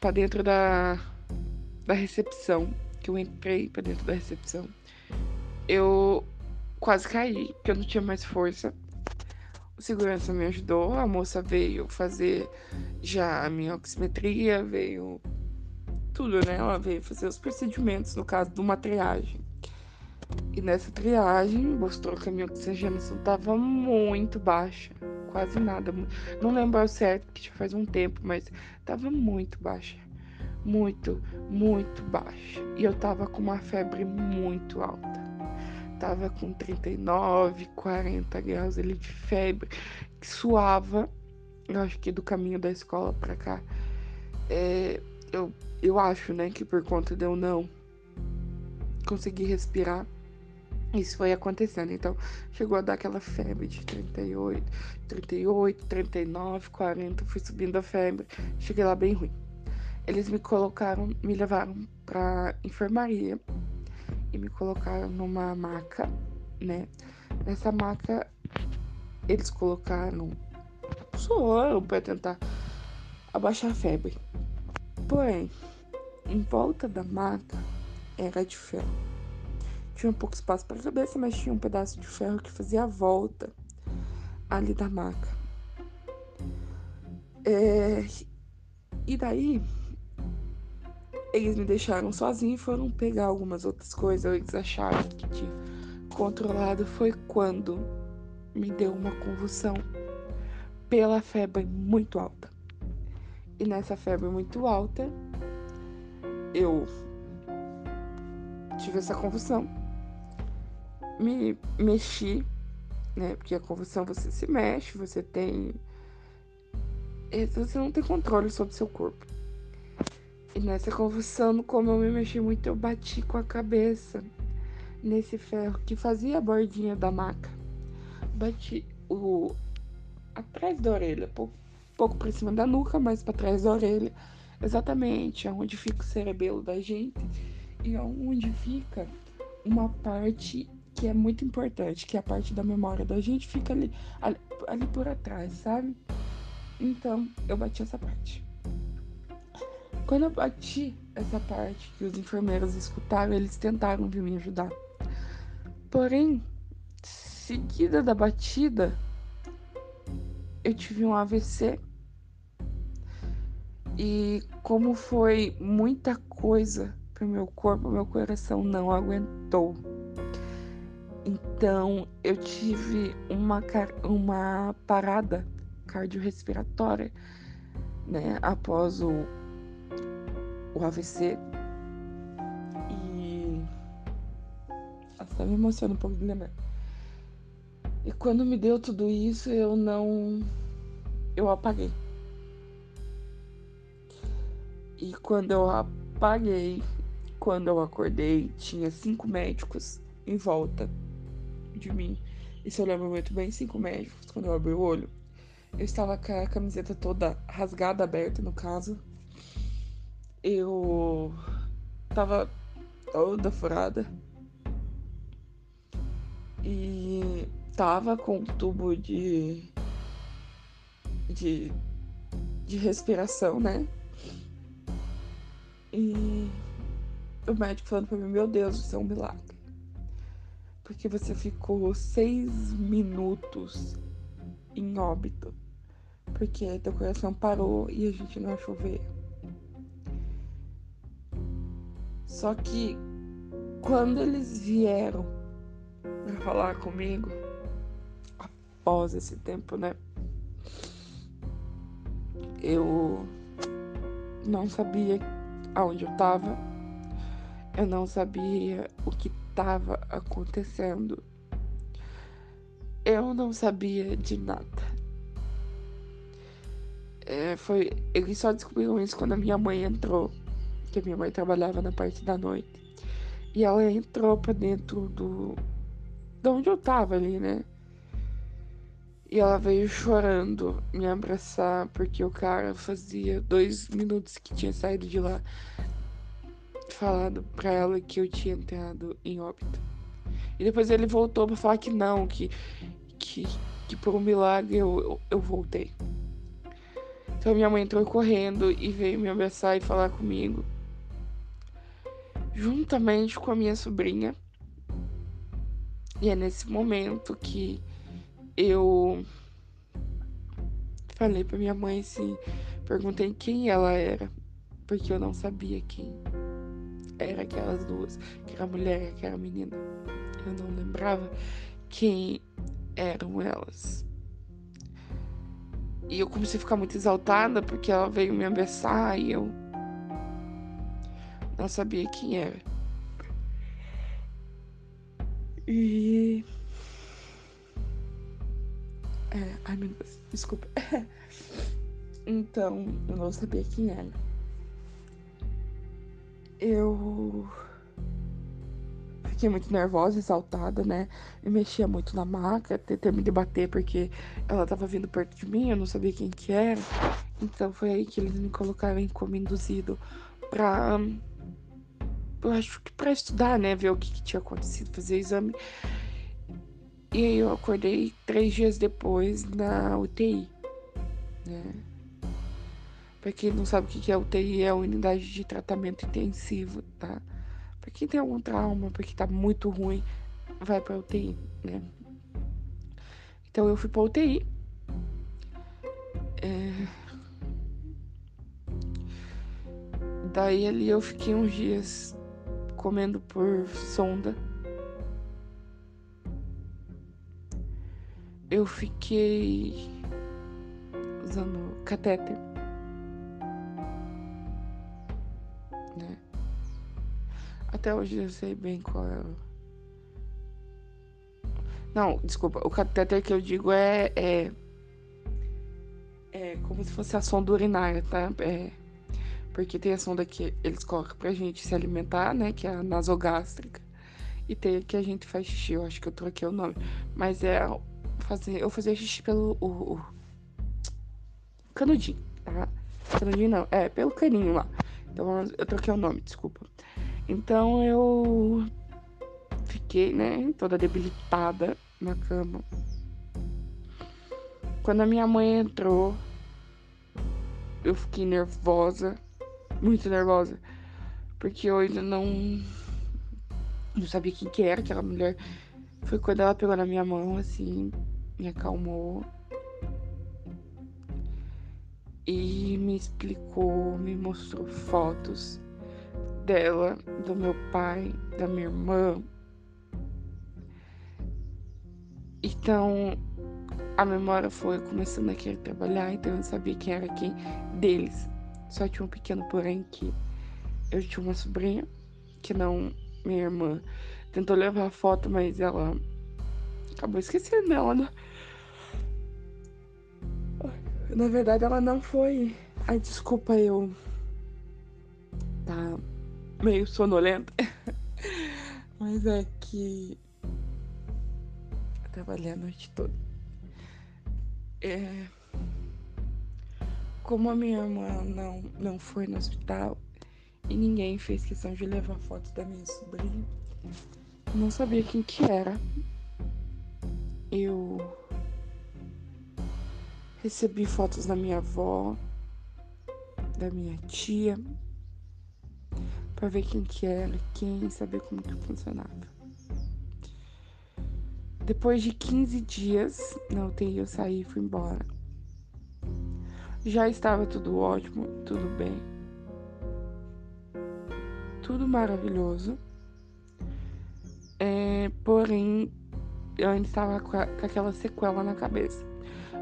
pra dentro da, da recepção, que eu entrei pra dentro da recepção, eu quase caí, porque eu não tinha mais força. O segurança me ajudou, a moça veio fazer já a minha oximetria, veio tudo, né? Ela veio fazer os procedimentos, no caso de uma triagem. E nessa triagem mostrou que a minha oxigenação estava muito baixa, quase nada. Não lembro ao certo, porque já faz um tempo, mas estava muito baixa. Muito, muito baixa. E eu tava com uma febre muito alta tava com 39, 40 graus ali de febre, que suava. Eu acho que do caminho da escola para cá. É, eu, eu acho, né, que por conta de eu não conseguir respirar, isso foi acontecendo. Então, chegou a dar aquela febre de 38, 38, 39, 40, fui subindo a febre, cheguei lá bem ruim. Eles me colocaram, me levaram pra enfermaria e me colocaram numa maca, né? Nessa maca eles colocaram soro para tentar abaixar a febre. Porém, em volta da maca era de ferro. Tinha pouco espaço para a cabeça, mas tinha um pedaço de ferro que fazia a volta ali da maca. É... E daí, eles me deixaram sozinho e foram pegar algumas outras coisas. Eles acharam que tinha controlado. Foi quando me deu uma convulsão pela febre muito alta. E nessa febre muito alta, eu tive essa convulsão. Me mexi, né? Porque a convulsão você se mexe, você tem. Você não tem controle sobre seu corpo. E nessa convulsão, como eu me mexi muito, eu bati com a cabeça nesse ferro que fazia a bordinha da maca. Bati o atrás da orelha, pouco, pouco por cima da nuca, mas para trás da orelha, exatamente onde fica o cerebelo da gente e onde fica uma parte que é muito importante, que é a parte da memória da gente, fica ali, ali, ali por atrás, sabe? Então, eu bati essa parte. Quando eu bati essa parte que os enfermeiros escutaram, eles tentaram vir me ajudar. Porém, seguida da batida, eu tive um AVC. E como foi muita coisa para meu corpo, meu coração não aguentou. Então eu tive uma, uma parada cardiorrespiratória, né, após o o AVC. E. Até me emociona um pouco de lembrar. E quando me deu tudo isso, eu não. Eu apaguei. E quando eu apaguei, quando eu acordei, tinha cinco médicos em volta de mim. Se eu lembro muito bem, cinco médicos, quando eu abri o olho. Eu estava com a camiseta toda rasgada, aberta, no caso, eu tava toda furada e tava com um tubo de de de respiração, né? E o médico falando pra mim, meu Deus, isso é um milagre. Porque você ficou seis minutos em óbito. Porque teu coração parou e a gente não achou ver. Só que quando eles vieram para falar comigo, após esse tempo, né? Eu não sabia aonde eu tava, eu não sabia o que estava acontecendo, eu não sabia de nada. É, foi, eles só descobriram isso quando a minha mãe entrou que a minha mãe trabalhava na parte da noite. E ela entrou pra dentro do. de onde eu tava ali, né? E ela veio chorando me abraçar, porque o cara fazia dois minutos que tinha saído de lá, falado pra ela que eu tinha entrado em óbito. E depois ele voltou pra falar que não, que, que, que por um milagre eu, eu, eu voltei. Então minha mãe entrou correndo e veio me abraçar e falar comigo juntamente com a minha sobrinha. E é nesse momento que eu falei para minha mãe se perguntei quem ela era, porque eu não sabia quem era aquelas duas, que era a mulher e que era a menina. Eu não lembrava quem eram elas. E eu comecei a ficar muito exaltada porque ela veio me abraçar e eu não sabia quem era. E. É, ai meu Deus, desculpa. então, eu não sabia quem era. Eu fiquei muito nervosa, exaltada, né? Eu mexia muito na maca, tentei me debater porque ela tava vindo perto de mim, eu não sabia quem que era. Então foi aí que eles me colocaram em como induzido pra eu acho que para estudar, né? Ver o que, que, tinha acontecido, fazer exame. E aí eu acordei três dias depois na UTI. né? Pra quem não sabe o que é UTI, é a unidade de tratamento intensivo, tá? Pra quem tem algum trauma, pra quem tá muito ruim, vai pra UTI, né? Então eu fui pra UTI. É... Daí ali eu fiquei uns dias comendo por sonda. Eu fiquei usando catéter. Até hoje eu sei bem qual é. Não, desculpa, o catéter que eu digo é, é. É como se fosse a sonda urinária, tá? É, porque tem a sonda que eles colocam pra gente se alimentar, né? Que é a nasogástrica. E tem a que a gente faz xixi, eu acho que eu troquei o nome. Mas é fazer, eu fazia xixi pelo o, o canudinho, tá? Canudinho não, é pelo caninho lá. Então eu troquei o nome, desculpa. Então eu fiquei, né, toda debilitada na cama. Quando a minha mãe entrou, eu fiquei nervosa, muito nervosa, porque eu ainda não não sabia quem que era aquela mulher. Foi quando ela pegou na minha mão assim, me acalmou e me explicou, me mostrou fotos dela, do meu pai, da minha irmã. Então a memória foi começando a querer trabalhar, então eu sabia quem era quem deles. Só tinha um pequeno porém que eu tinha uma sobrinha, que não minha irmã. Tentou levar a foto, mas ela acabou esquecendo dela. Né? Na verdade, ela não foi. Ai, desculpa, eu. Tá meio sonolenta. Mas é que. Eu trabalhei a noite toda. É. Como a minha irmã não, não foi no hospital e ninguém fez questão de levar fotos da minha sobrinha, não sabia quem que era. Eu Recebi fotos da minha avó, da minha tia, para ver quem que era, quem, saber como que funcionava. Depois de 15 dias na UTI, eu saí e fui embora. Já estava tudo ótimo, tudo bem. Tudo maravilhoso. É, porém, eu ainda estava com, com aquela sequela na cabeça.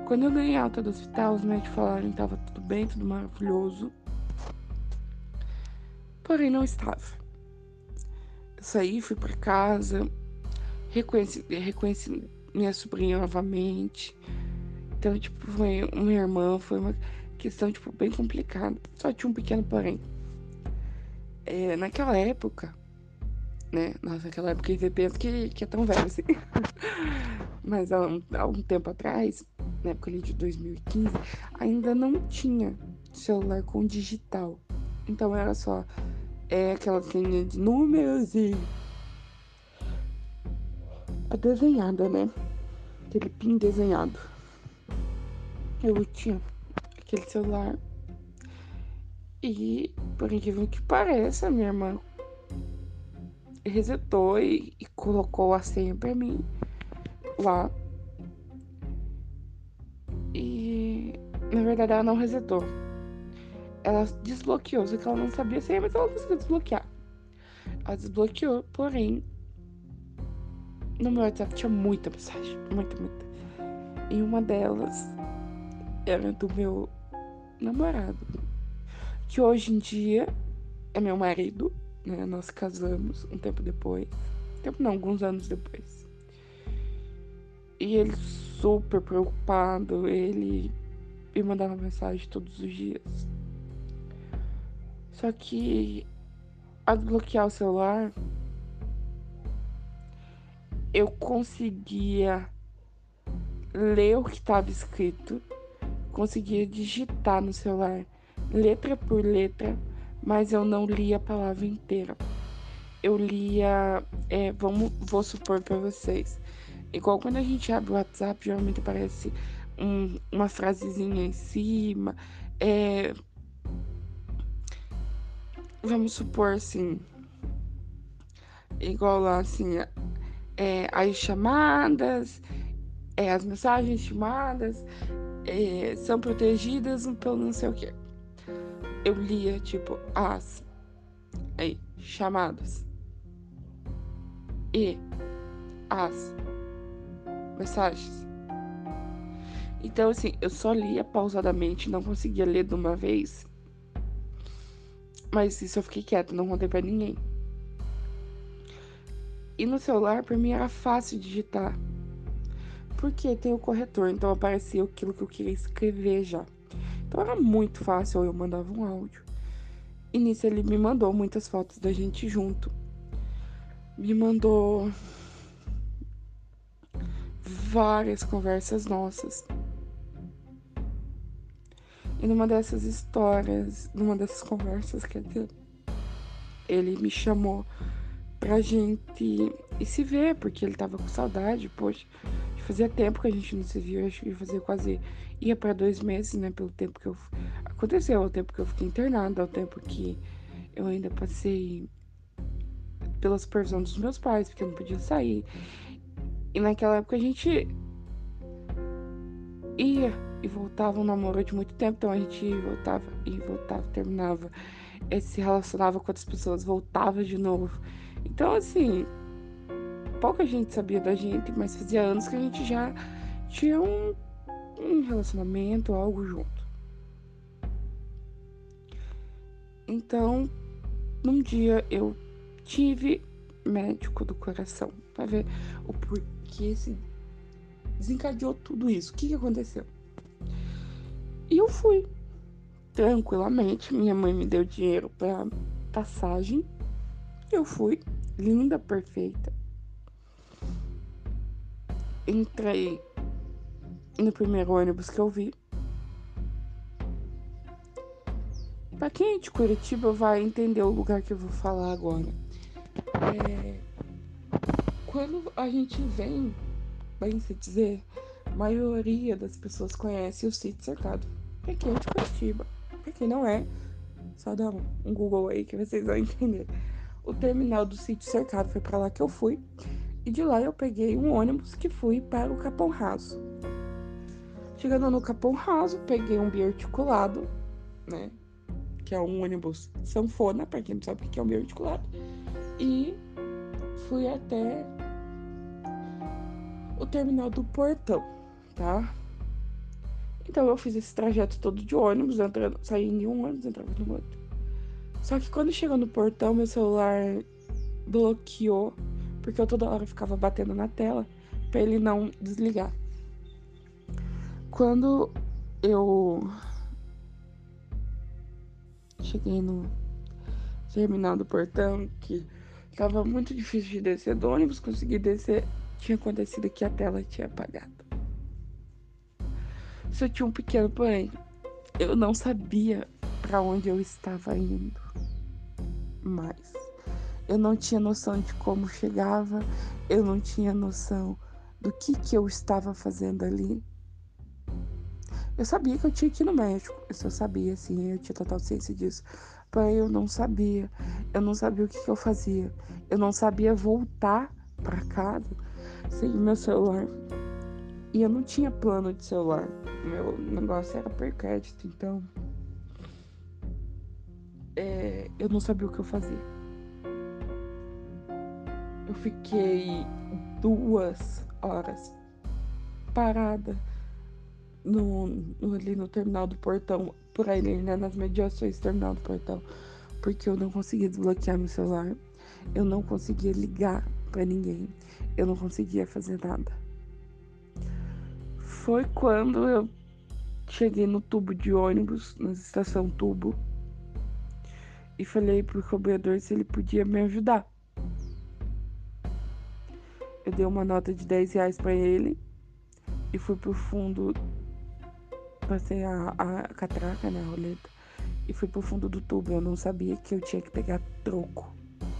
Quando eu ganhei alta do hospital, os médicos falaram que estava tudo bem, tudo maravilhoso. Porém, não estava. Eu saí, fui para casa, reconheci, reconheci minha sobrinha novamente. Então, tipo, foi uma irmã, foi uma questão, tipo, bem complicada. Só tinha um pequeno porém. É, naquela época, né? Nossa, naquela época eu penso que, que é tão velho assim. Mas há um, há um tempo atrás, na época ali de 2015, ainda não tinha celular com digital. Então era só é, aquela linha de números e a desenhada, né? Aquele pin desenhado. Eu tinha aquele celular. E, por incrível que pareça, minha irmã resetou e, e colocou a senha pra mim lá e na verdade ela não resetou. Ela desbloqueou, só que ela não sabia se mas ela conseguiu desbloquear. Ela desbloqueou, porém, no meu WhatsApp tinha muita mensagem, muita, muita. E uma delas era do meu namorado, que hoje em dia é meu marido, né? Nós casamos um tempo depois. Tempo não, alguns anos depois. E ele super preocupado, ele me mandava mensagem todos os dias. Só que ao desbloquear o celular, eu conseguia ler o que estava escrito, conseguia digitar no celular letra por letra, mas eu não lia a palavra inteira. Eu lia, é, vamos, vou supor para vocês, Igual quando a gente abre o WhatsApp, geralmente aparece um, uma frasezinha em cima. É, vamos supor assim, igual lá assim, é, as chamadas, é, as mensagens chamadas é, são protegidas pelo não sei o que. Eu lia tipo as aí, chamadas e as mensagens. Então, assim, eu só lia pausadamente, não conseguia ler de uma vez. Mas isso eu fiquei quieta, não contei pra ninguém. E no celular, para mim, era fácil digitar. Porque tem o corretor, então aparecia aquilo que eu queria escrever já. Então era muito fácil, eu mandava um áudio. E nisso ele me mandou muitas fotos da gente junto. Me mandou várias conversas nossas. E numa dessas histórias, numa dessas conversas, dizer, ele me chamou pra gente se ver, porque ele tava com saudade, poxa. Fazia tempo que a gente não se viu, acho que fazia quase. ia para dois meses, né? Pelo tempo que eu. Aconteceu, o tempo que eu fiquei internada, o tempo que eu ainda passei pela supervisão dos meus pais, porque eu não podia sair. E naquela época a gente ia e voltava um namoro de muito tempo, então a gente voltava e voltava, terminava, e se relacionava com outras pessoas, voltava de novo. Então, assim, pouca gente sabia da gente, mas fazia anos que a gente já tinha um, um relacionamento, algo junto. Então, num dia eu tive médico do coração para ver o porquê se desencadeou tudo isso. O que, que aconteceu? E eu fui tranquilamente. Minha mãe me deu dinheiro para passagem. Eu fui, linda, perfeita. Entrei no primeiro ônibus que eu vi. Pra quem é de Curitiba vai entender o lugar que eu vou falar agora. É... Quando a gente vem, bem se dizer, a maioria das pessoas conhece o sítio cercado. É de Curitiba. Pra quem não é, só dá um Google aí que vocês vão entender o terminal do sítio cercado. Foi para lá que eu fui. E de lá eu peguei um ônibus que fui para o Capão Raso. Chegando no Capão Raso, peguei um biarticulado, né? Que é um ônibus sanfona, para quem não sabe o que é um biarticulado. E fui até o terminal do Portão, tá? Então eu fiz esse trajeto todo de ônibus, entrando, saindo em um ônibus, entrava no outro. Só que quando chegou no portão, meu celular bloqueou, porque eu toda hora ficava batendo na tela para ele não desligar. Quando eu cheguei no terminal do portão, que tava muito difícil de descer do ônibus, consegui descer, tinha acontecido que a tela tinha apagado. Só tinha um pequeno porém. Eu não sabia para onde eu estava indo mais. Eu não tinha noção de como chegava, eu não tinha noção do que, que eu estava fazendo ali. Eu sabia que eu tinha que ir no médico, eu sabia, assim, eu tinha total ciência disso. Porém, eu não sabia, eu não sabia o que, que eu fazia, eu não sabia voltar para casa sem o meu celular. E eu não tinha plano de celular, meu negócio era per crédito, então é, eu não sabia o que eu fazia. Eu fiquei duas horas parada no, no, ali no terminal do portão, por ali, né, nas mediações do terminal do portão, porque eu não conseguia desbloquear meu celular, eu não conseguia ligar para ninguém, eu não conseguia fazer nada. Foi quando eu cheguei no tubo de ônibus, na estação tubo, e falei pro cobrador se ele podia me ajudar. Eu dei uma nota de 10 reais pra ele e fui pro fundo, passei a, a catraca, né, a roleta, e fui pro fundo do tubo. Eu não sabia que eu tinha que pegar troco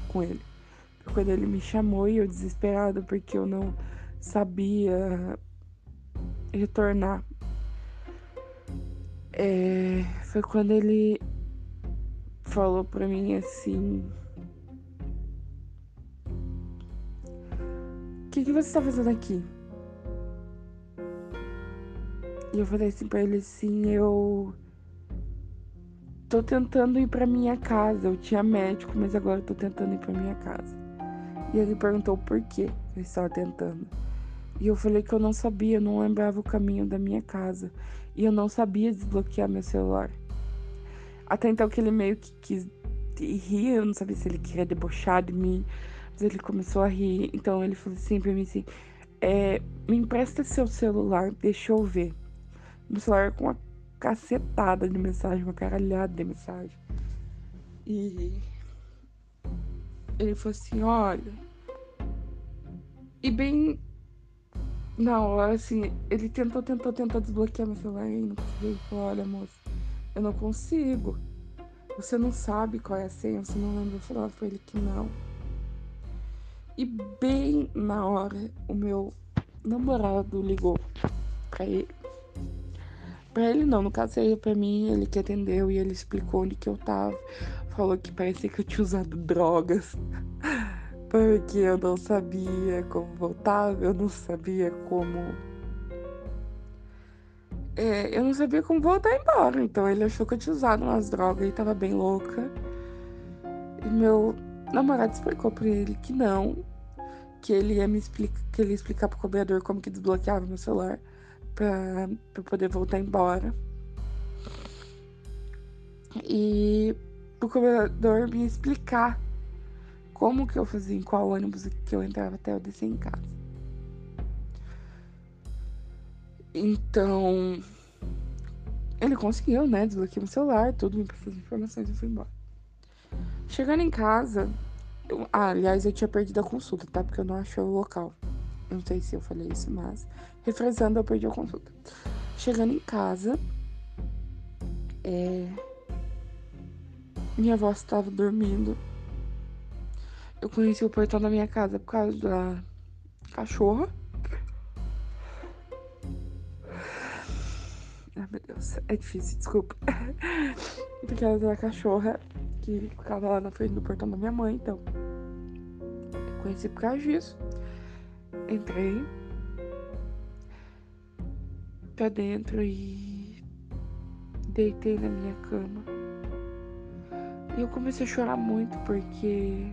com ele. Quando ele me chamou e eu desesperada porque eu não sabia retornar É, foi quando ele falou pra mim assim. O que, que você tá fazendo aqui? E eu falei assim pra ele assim, eu tô tentando ir pra minha casa. Eu tinha médico, mas agora eu tô tentando ir pra minha casa. E ele perguntou por que eu estava tentando. E eu falei que eu não sabia, não lembrava o caminho da minha casa. E eu não sabia desbloquear meu celular. Até então que ele meio que quis rir, eu não sabia se ele queria debochar de mim. Mas ele começou a rir. Então ele falou assim pra mim assim: é, me empresta seu celular, deixa eu ver. Meu celular com uma cacetada de mensagem, uma caralhada de mensagem. E ele falou assim, olha. E bem hora, assim, ele tentou, tentou, tentou desbloquear meu celular e não conseguiu. Ele falou, olha, moça, eu não consigo. Você não sabe qual é a senha, você não lembra. Eu falei pra ele que não. E bem na hora, o meu namorado ligou pra ele. Pra ele não, no caso seria pra mim, ele que atendeu e ele explicou onde que eu tava. Falou que parecia que eu tinha usado drogas. Porque eu não sabia como voltar, eu não sabia como. É, eu não sabia como voltar embora. Então ele achou que eu tinha usado umas drogas e tava bem louca. E meu namorado explicou pra ele que não. Que ele ia me explicar, que ele ia explicar pro cobrador como que desbloqueava meu celular pra, pra poder voltar embora. E o cobrador me explicar como que eu fazia, em qual ônibus que eu entrava até eu descer em casa. Então, ele conseguiu, né? Desbloqueei meu celular, tudo, me passou as informações e fui embora. Chegando em casa, eu, ah, aliás, eu tinha perdido a consulta, tá? Porque eu não achei o local. Não sei se eu falei isso, mas refrescando, eu perdi a consulta. Chegando em casa, é... minha avó estava dormindo. Eu conheci o portão da minha casa por causa da cachorra. Ai meu Deus, é difícil, desculpa. por causa da cachorra que ficava lá na frente do portão da minha mãe, então. Eu conheci por causa disso. Entrei pra dentro e deitei na minha cama. E eu comecei a chorar muito porque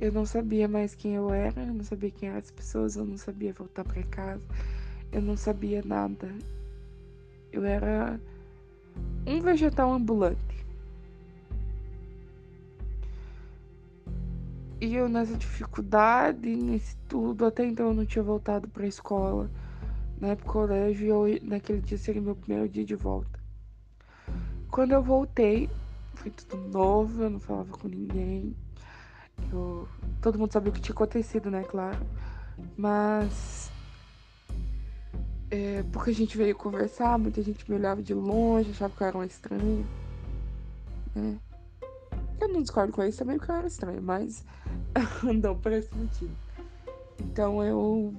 eu não sabia mais quem eu era, eu não sabia quem eram as pessoas, eu não sabia voltar para casa, eu não sabia nada. Eu era um vegetal ambulante. E eu nessa dificuldade, nesse tudo, até então eu não tinha voltado pra escola, né, pro colégio, e eu, naquele dia seria meu primeiro dia de volta. Quando eu voltei, foi tudo novo, eu não falava com ninguém. Eu, todo mundo sabia o que tinha acontecido, né, claro. Mas. É, porque a gente veio conversar, muita gente me olhava de longe, achava que eu era uma estranha. Né? Eu não discordo com isso também porque eu era estranha, mas não por esse motivo. Então eu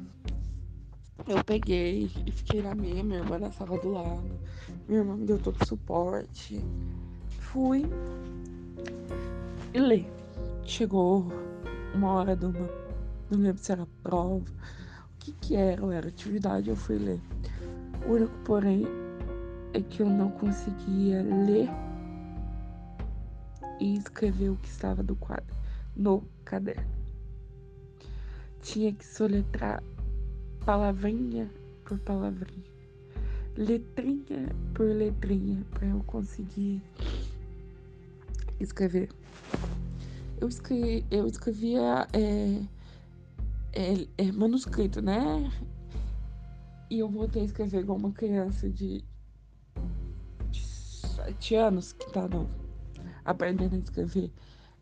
eu peguei e fiquei na minha, minha irmã na sala do lado. Minha irmã me deu todo o suporte. Fui e lê. Chegou uma hora de uma. Não lembro se era prova. O que que era? Era atividade, eu fui ler. O único, porém, é que eu não conseguia ler e escrever o que estava do quadro no caderno. Tinha que soletrar palavrinha por palavrinha, letrinha por letrinha, para eu conseguir escrever. Eu, escrevi, eu escrevia é, é, é, manuscrito, né? E eu voltei a escrever igual uma criança de, de sete anos que tá no aprendendo a escrever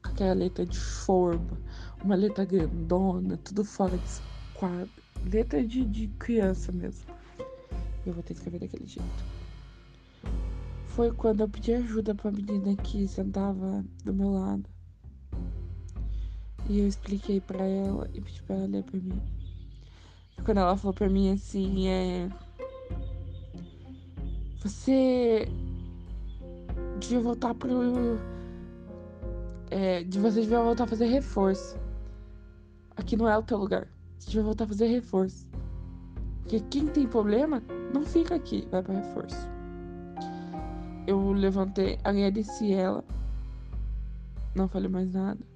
com aquela letra de forma, uma letra grandona, tudo fora de quadro. Letra de, de criança mesmo. Eu vou ter que escrever daquele jeito. Foi quando eu pedi ajuda pra menina que sentava do meu lado. E eu expliquei pra ela e pedi pra ela ler pra mim. Quando ela falou pra mim assim, é. Você devia voltar pro. É, de você devia voltar a fazer reforço. Aqui não é o teu lugar. Você devia voltar a fazer reforço. Porque quem tem problema não fica aqui, vai para reforço. Eu levantei, agradeci ela. Não falei mais nada.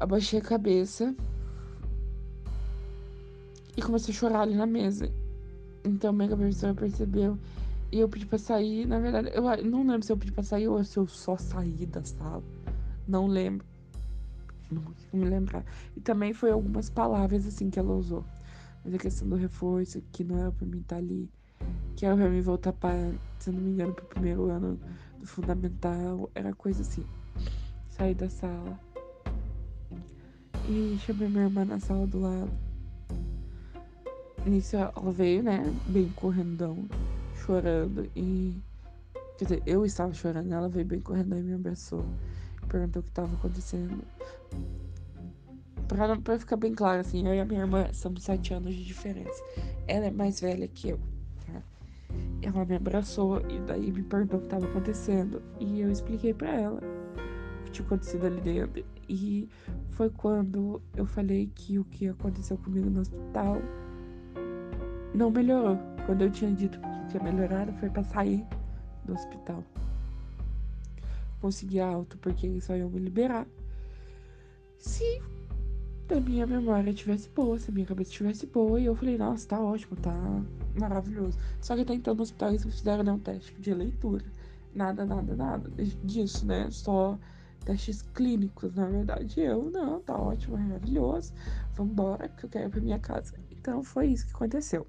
Abaixei a cabeça. E comecei a chorar ali na mesa. Então, minha professora percebeu. E eu pedi pra sair. Na verdade, eu não lembro se eu pedi pra sair ou se eu só saí da sala. Não lembro. Não consigo me lembrar. E também foi algumas palavras assim que ela usou. Mas a questão do reforço, que não era pra mim estar ali. Que era pra mim voltar para, se não me engano, pro primeiro ano do fundamental. Era coisa assim. Saí da sala. E chamei minha irmã na sala do lado. Nisso ela veio, né? Bem correndão, chorando. E. Quer dizer, eu estava chorando, ela veio bem correndo e me abraçou. Perguntou o que estava acontecendo. Pra, pra ficar bem claro, assim, eu e a minha irmã somos sete anos de diferença. Ela é mais velha que eu, tá? Ela me abraçou e daí me perguntou o que estava acontecendo. E eu expliquei para ela o que tinha acontecido ali dentro. E foi quando eu falei que o que aconteceu comigo no hospital não melhorou. Quando eu tinha dito que tinha melhorado, foi pra sair do hospital. Consegui alto porque só iam me liberar. Se a minha memória tivesse boa, se a minha cabeça tivesse boa, e eu falei, nossa, tá ótimo, tá maravilhoso. Só que até então no hospital eles fizeram né, um teste de leitura. Nada, nada, nada disso, né? Só testes clínicos, na verdade. Eu, não, tá ótimo, maravilhoso. Vambora, que eu quero ir pra minha casa. Então foi isso que aconteceu.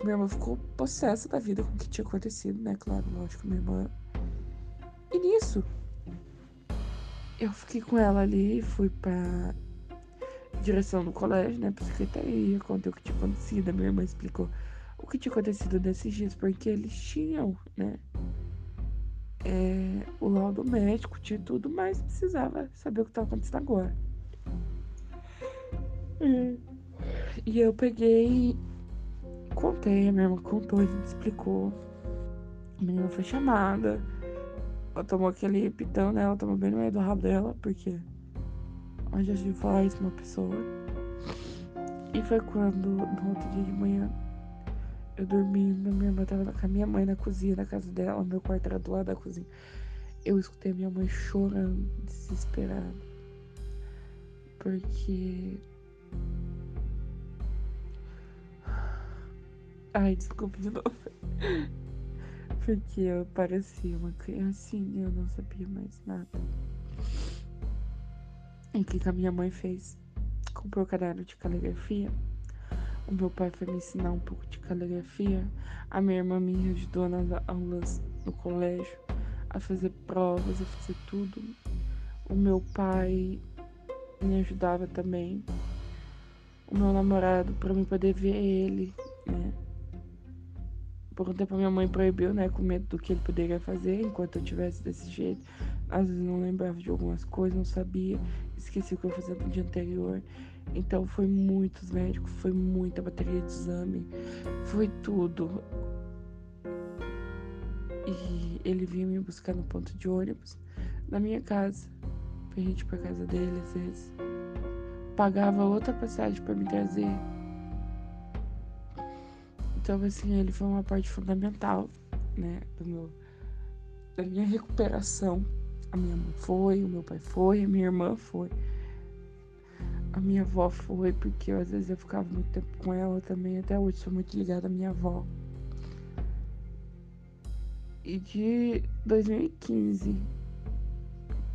Minha irmã ficou possessa da vida com o que tinha acontecido, né? Claro, lógico, minha irmã. E nisso, eu fiquei com ela ali, fui pra direção do colégio, né? Pra secretaria, contei o que tinha acontecido. A minha irmã explicou o que tinha acontecido nesses dias, porque eles tinham, né? É, o laudo médico, tinha tudo, mas precisava saber o que estava acontecendo agora. E, e eu peguei contei, a minha irmã contou, a gente explicou. A menina foi chamada. Ela tomou aquele pitão, né? Ela tomou bem no meio do rabo dela, porque a gente falar isso pra uma pessoa. E foi quando, no outro dia de manhã, eu dormindo, minha irmã tava com a minha mãe na cozinha, na casa dela, meu quarto era do lado da cozinha. Eu escutei minha mãe chorando, desesperada. Porque. Ai, desculpa de novo. Porque eu parecia uma criancinha, eu não sabia mais nada. E o que a minha mãe fez? Comprou caderno de caligrafia o meu pai foi me ensinar um pouco de caligrafia. A minha irmã me ajudou nas aulas no colégio, a fazer provas, a fazer tudo. O meu pai me ajudava também. O meu namorado, para mim poder ver ele, né? Por um tempo a minha mãe proibiu, né? Com medo do que ele poderia fazer enquanto eu tivesse desse jeito. Às vezes não lembrava de algumas coisas, não sabia, esqueci o que eu fazia no dia anterior. Então foi muitos médicos, foi muita bateria de exame, foi tudo. E ele vinha me buscar no ponto de ônibus, na minha casa, pra gente ir pra casa dele às vezes. Pagava outra passagem para me trazer. Então, assim, ele foi uma parte fundamental, né, do meu, da minha recuperação. A minha mãe foi, o meu pai foi, a minha irmã foi. A minha avó foi, porque eu, às vezes eu ficava muito tempo com ela também. Até hoje sou muito ligada à minha avó. E de 2015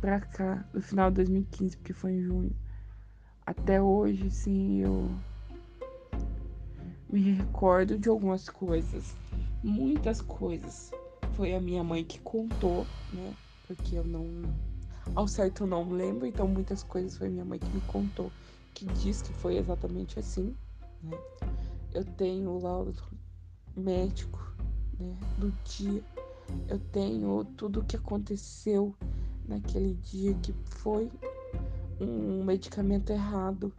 pra cá, no final de 2015, porque foi em junho, até hoje, sim, eu me recordo de algumas coisas. Muitas coisas. Foi a minha mãe que contou, né? Porque eu não. Ao certo eu não lembro, então muitas coisas foi minha mãe que me contou que diz que foi exatamente assim. Né? Eu tenho o laudo médico né, do dia. Eu tenho tudo o que aconteceu naquele dia que foi um medicamento errado.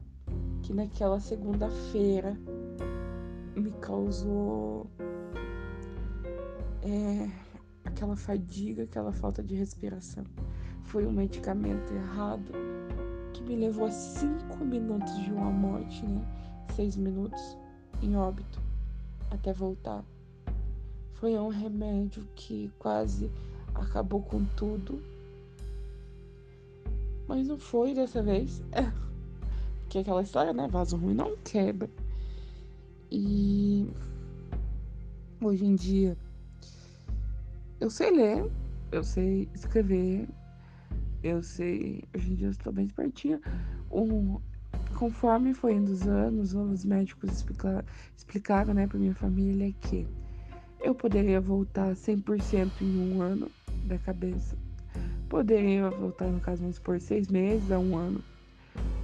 Que naquela segunda-feira me causou é, aquela fadiga, aquela falta de respiração. Foi um medicamento errado que me levou a cinco minutos de uma morte, né? Seis minutos em óbito até voltar. Foi um remédio que quase acabou com tudo. Mas não foi dessa vez. que é aquela história, né? Vaso ruim não quebra. E hoje em dia eu sei ler, eu sei escrever, eu sei. Hoje em dia eu estou bem espertinha. Um, conforme foi indo os anos, os médicos explica, explicaram né, para minha família que eu poderia voltar 100% em um ano da cabeça. Poderia voltar, no caso, vamos por seis meses a um ano.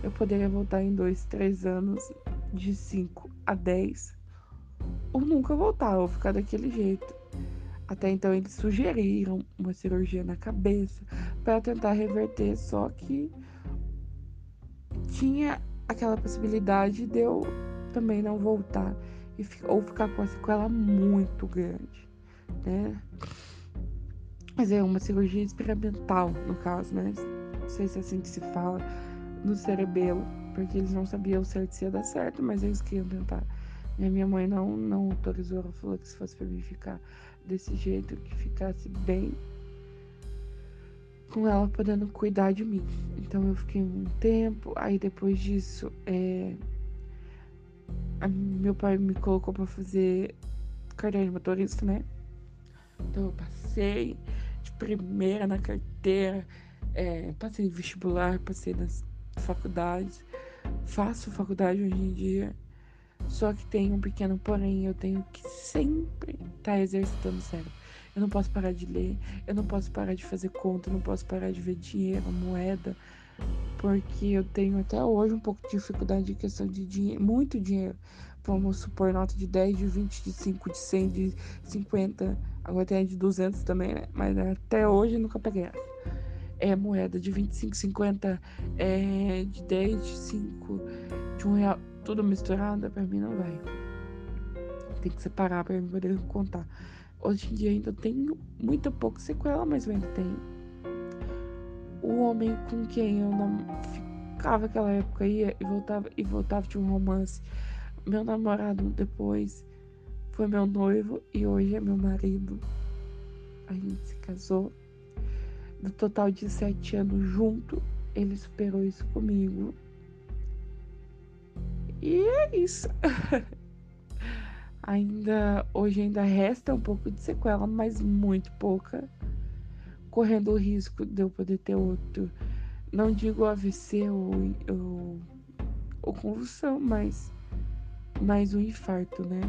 Eu poderia voltar em dois, três anos, de cinco a dez. Ou nunca voltar, ou ficar daquele jeito. Até então eles sugeriram uma cirurgia na cabeça para tentar reverter, só que tinha aquela possibilidade de eu também não voltar e ou ficar com a sequela muito grande, né? Mas é uma cirurgia experimental, no caso, né? Não sei se é assim que se fala, no cerebelo, porque eles não sabiam certo se ia dar certo, mas eles queriam tentar. E a minha mãe não, não autorizou, ela falou que se fosse pra mim ficar desse jeito, que ficasse bem com ela podendo cuidar de mim. Então eu fiquei um tempo, aí depois disso, é, meu pai me colocou para fazer carteira de motorista, né? Então eu passei de primeira na carteira, é, passei vestibular, passei nas faculdades, faço faculdade hoje em dia. Só que tem um pequeno porém, eu tenho que sempre estar tá exercitando o cérebro. Eu não posso parar de ler, eu não posso parar de fazer conta, eu não posso parar de ver dinheiro, moeda, porque eu tenho até hoje um pouco de dificuldade de questão de dinheiro, muito dinheiro. Vamos supor nota de 10, de 20, de 5, de 100, de 50, agora tem a de 200 também, né? Mas até hoje eu nunca peguei essa. É moeda de 25, 50, é, de 10, de 5, de 1 real, tudo misturado, pra mim não vai. Tem que separar pra eu poder contar. Hoje em dia ainda tenho muito pouco sequela, mas eu ainda tenho o homem com quem eu não ficava aquela época ia e voltava e voltava de um romance. Meu namorado depois foi meu noivo e hoje é meu marido. A gente se casou. No total de sete anos junto, ele superou isso comigo. E é isso. ainda hoje ainda resta um pouco de sequela, mas muito pouca correndo o risco de eu poder ter outro, não digo AVC ou, ou, ou convulsão, mas mais um infarto, né?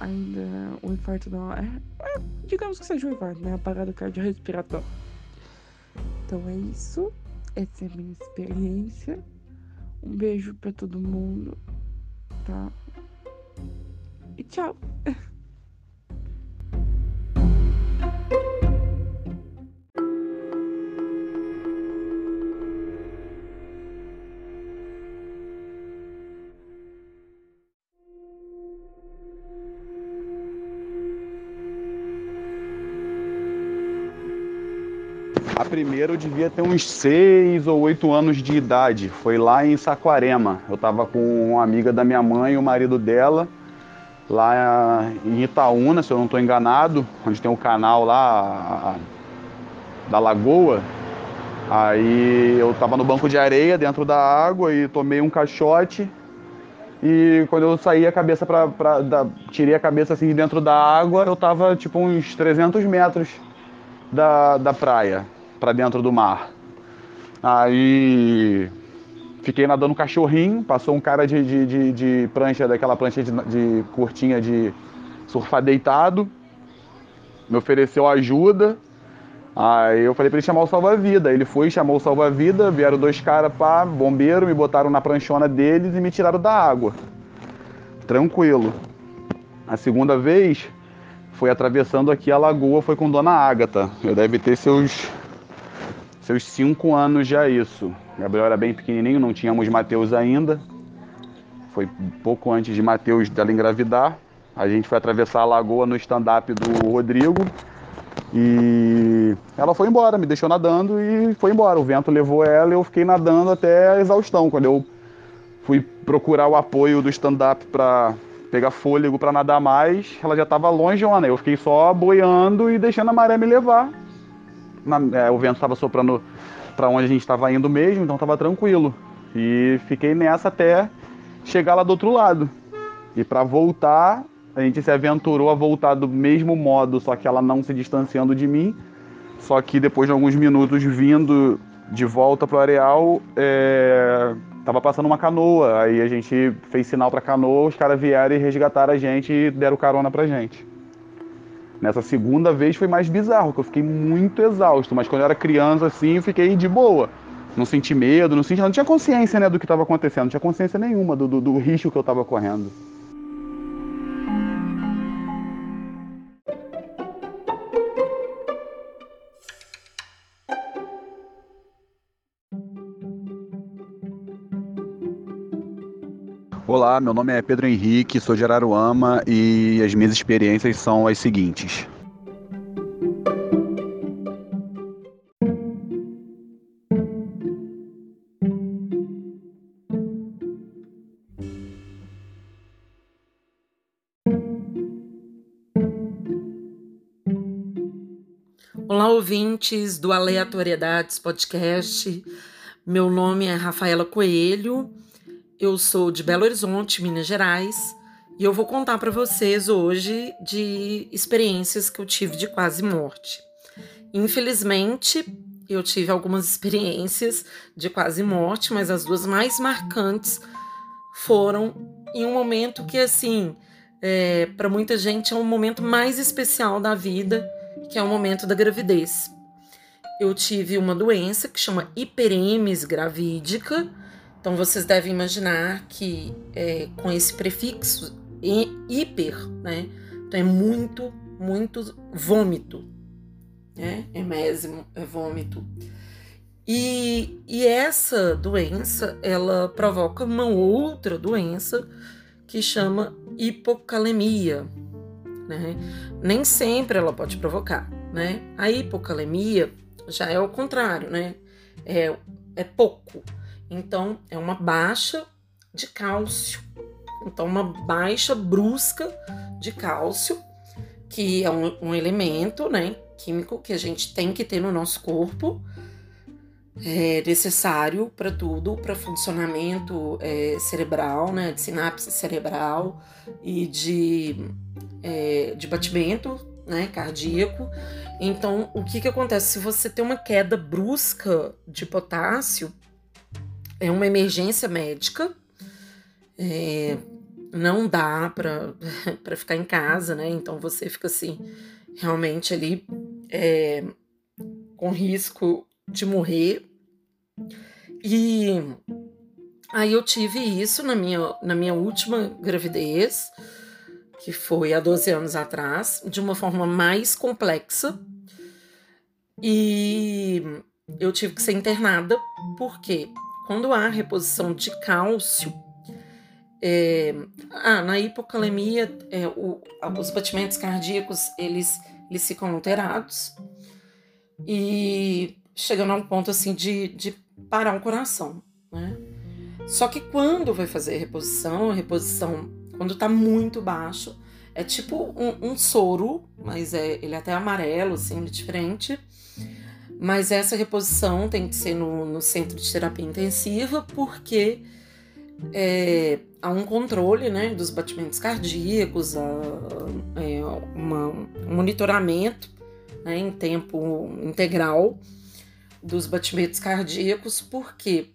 Ainda um infarto não é, é, digamos que seja um infarto, né? A parada cardiorrespiratória. Então é isso. Essa é a minha experiência. Um beijo para todo mundo, tá? E tchau. primeiro eu devia ter uns seis ou oito anos de idade. Foi lá em Saquarema. Eu estava com uma amiga da minha mãe e o marido dela, lá em Itaúna, se eu não estou enganado, onde tem um canal lá da Lagoa. Aí eu estava no banco de areia dentro da água e tomei um caixote. E quando eu saí a cabeça para tirei a cabeça assim dentro da água, eu estava tipo uns 300 metros da, da praia para dentro do mar. Aí fiquei nadando cachorrinho, passou um cara de, de, de, de prancha, daquela prancha de, de curtinha de surfar deitado, me ofereceu ajuda. Aí eu falei para ele chamar o salva-vida. Ele foi, chamou o salva-vida, vieram dois caras, pá, bombeiro, me botaram na pranchona deles e me tiraram da água. Tranquilo. A segunda vez foi atravessando aqui a lagoa, foi com Dona Ágata. Eu deve ter seus seus cinco anos já isso. Gabriel era bem pequenininho, não tínhamos Mateus ainda. Foi pouco antes de Matheus dela engravidar. A gente foi atravessar a lagoa no stand-up do Rodrigo. E ela foi embora, me deixou nadando e foi embora. O vento levou ela e eu fiquei nadando até a exaustão. Quando eu fui procurar o apoio do stand-up para pegar fôlego para nadar mais, ela já estava longe, né? Eu fiquei só boiando e deixando a maré me levar. Na, é, o vento estava soprando para onde a gente estava indo mesmo, então estava tranquilo. E fiquei nessa até chegar lá do outro lado. E para voltar, a gente se aventurou a voltar do mesmo modo, só que ela não se distanciando de mim. Só que depois de alguns minutos vindo de volta pro areal, é, tava passando uma canoa. Aí a gente fez sinal pra canoa, os caras vieram e resgataram a gente e deram carona pra gente. Nessa segunda vez foi mais bizarro, que eu fiquei muito exausto, mas quando eu era criança assim, eu fiquei de boa. Não senti medo, não senti, não tinha consciência né, do que estava acontecendo, não tinha consciência nenhuma do, do, do risco que eu estava correndo. Olá, meu nome é Pedro Henrique, sou de Araruama e as minhas experiências são as seguintes. Olá, ouvintes do Aleatoriedades Podcast. Meu nome é Rafaela Coelho eu sou de Belo Horizonte, Minas Gerais, e eu vou contar para vocês hoje de experiências que eu tive de quase morte. Infelizmente, eu tive algumas experiências de quase morte, mas as duas mais marcantes foram em um momento que, assim, é, para muita gente é um momento mais especial da vida, que é o momento da gravidez. Eu tive uma doença que chama hiperemes gravídica, então vocês devem imaginar que é, com esse prefixo hiper, né? Então é muito, muito vômito, né? Emésimo é vômito. E, e essa doença, ela provoca uma outra doença que chama hipocalemia, né? Nem sempre ela pode provocar, né? A hipocalemia já é o contrário, né? É, é pouco, então, é uma baixa de cálcio. Então, uma baixa brusca de cálcio, que é um, um elemento né, químico que a gente tem que ter no nosso corpo, é necessário para tudo, para funcionamento é, cerebral, né, de sinapse cerebral e de, é, de batimento né, cardíaco. Então, o que, que acontece? Se você tem uma queda brusca de potássio, é uma emergência médica. É, não dá para ficar em casa, né? Então você fica assim, realmente ali é, com risco de morrer. E aí eu tive isso na minha, na minha última gravidez, que foi há 12 anos atrás, de uma forma mais complexa. E eu tive que ser internada, porque quando há reposição de cálcio, é, ah, na hipocalemia, é, o, os batimentos cardíacos eles, eles ficam alterados e chegando a um ponto assim de, de parar o coração, né? Só que quando vai fazer a reposição, a reposição, quando tá muito baixo, é tipo um, um soro, mas é, ele é até amarelo, assim, diferente. Mas essa reposição tem que ser no, no centro de terapia intensiva, porque é, há um controle né, dos batimentos cardíacos, há, é, uma, um monitoramento né, em tempo integral dos batimentos cardíacos, porque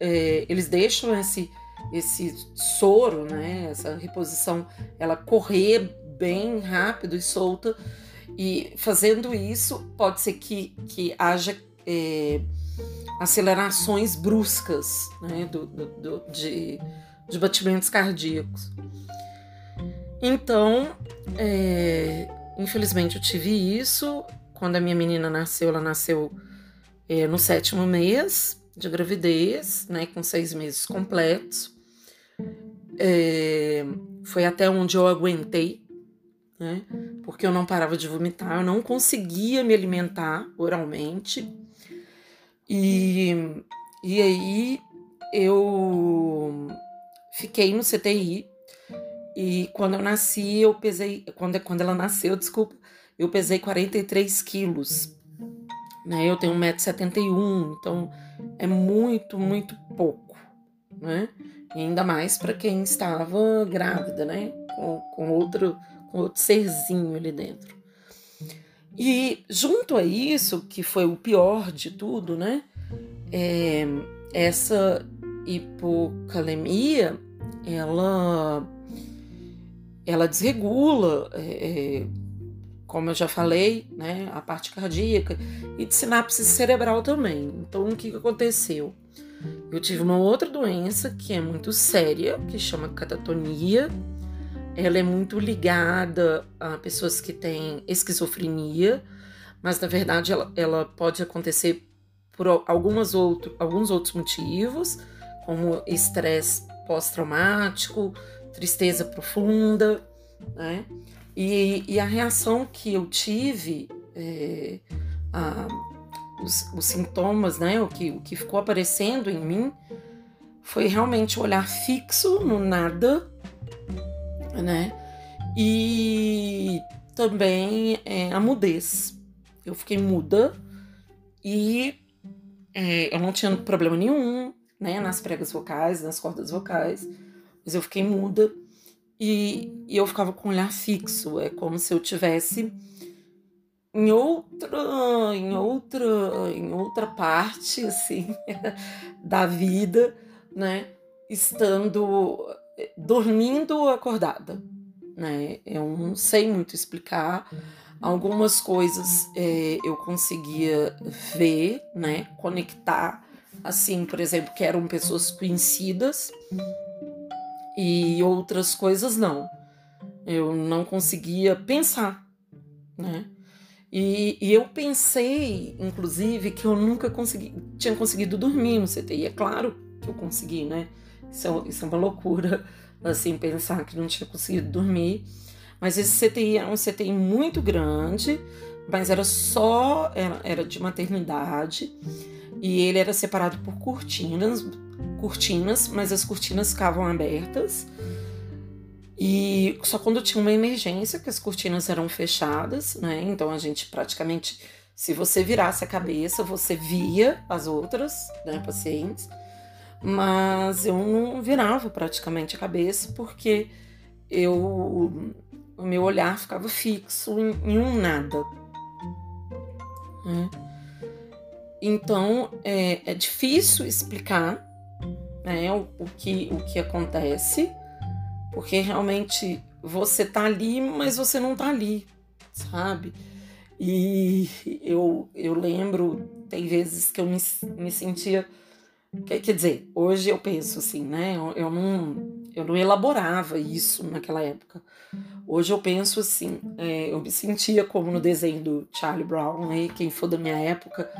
é, eles deixam esse, esse soro, né, essa reposição, ela correr bem rápido e solta e fazendo isso, pode ser que, que haja é, acelerações bruscas né, do, do, do, de, de batimentos cardíacos. Então, é, infelizmente, eu tive isso. Quando a minha menina nasceu, ela nasceu é, no sétimo mês de gravidez, né, com seis meses completos. é, foi até onde eu aguentei, né? Porque eu não parava de vomitar, eu não conseguia me alimentar oralmente. E, e aí eu fiquei no CTI e quando eu nasci, eu pesei. Quando, quando ela nasceu, desculpa, eu pesei 43 quilos. Né? Eu tenho 1,71m, então é muito, muito pouco. Né? E ainda mais para quem estava grávida, né? Com, com, outro, com outro serzinho ali dentro. E junto a isso, que foi o pior de tudo, né? É, essa hipocalemia, ela ela desregula, é, é, como eu já falei, né, a parte cardíaca e de sinapse cerebral também. Então, o que, que aconteceu? Eu tive uma outra doença que é muito séria, que chama catatonia. Ela é muito ligada a pessoas que têm esquizofrenia, mas na verdade ela, ela pode acontecer por algumas outro, alguns outros motivos, como estresse pós-traumático, tristeza profunda, né? E, e, a reação que eu tive, é, a, os, os, sintomas, né? O que, o que ficou aparecendo em mim foi realmente olhar fixo no nada, né? E também é, a mudez. Eu fiquei muda e é, eu não tinha problema nenhum, né? Nas pregas vocais, nas cordas vocais mas eu fiquei muda e, e eu ficava com o olhar fixo. É como se eu tivesse em outra, em outra, em outra parte assim da vida, né? Estando dormindo acordada, né? Eu não sei muito explicar. Algumas coisas é, eu conseguia ver, né? Conectar, assim, por exemplo, que eram pessoas conhecidas, e outras coisas não. Eu não conseguia pensar, né? E, e, eu pensei, inclusive, que eu nunca consegui, tinha conseguido dormir no CTI. É claro que eu consegui, né? Isso é, isso é uma loucura, assim, pensar que não tinha conseguido dormir. Mas esse CTI era um CTI muito grande, mas era só, era, era de maternidade. E ele era separado por cortinas, cortinas, mas as cortinas ficavam abertas. E só quando tinha uma emergência que as cortinas eram fechadas, né? Então a gente praticamente, se você virasse a cabeça, você via as outras né, pacientes. Mas eu não virava praticamente a cabeça porque eu o meu olhar ficava fixo em, em um nada. Né? Então é, é difícil explicar né, o, o, que, o que acontece, porque realmente você tá ali, mas você não tá ali, sabe? E eu, eu lembro, tem vezes que eu me, me sentia. Quer dizer, hoje eu penso assim, né? Eu, eu, não, eu não elaborava isso naquela época. Hoje eu penso assim, é, eu me sentia como no desenho do Charlie Brown, né? Quem for da minha época,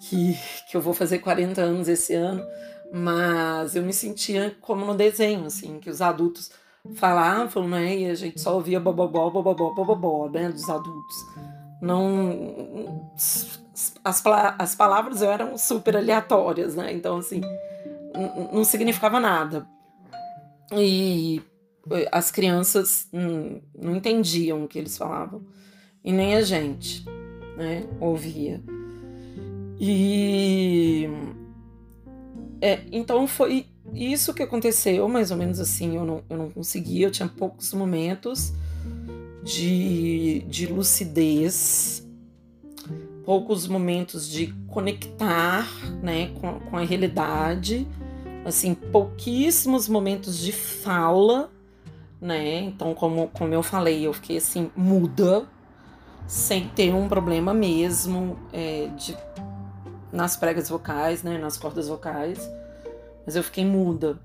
que, que eu vou fazer 40 anos esse ano, mas eu me sentia como no desenho, assim, que os adultos falavam, né, e a gente só ouvia bobobó, bobobó, bobobó, né, dos adultos. Não... As, as palavras eram super aleatórias, né, então, assim, não significava nada. E as crianças não entendiam o que eles falavam, e nem a gente, né, ouvia. E é, então foi isso que aconteceu, mais ou menos assim. Eu não, eu não conseguia, eu tinha poucos momentos de, de lucidez, poucos momentos de conectar né, com, com a realidade, assim, pouquíssimos momentos de fala, né? Então, como, como eu falei, eu fiquei assim, muda, sem ter um problema mesmo é, de nas pregas vocais, né, nas cordas vocais, mas eu fiquei muda.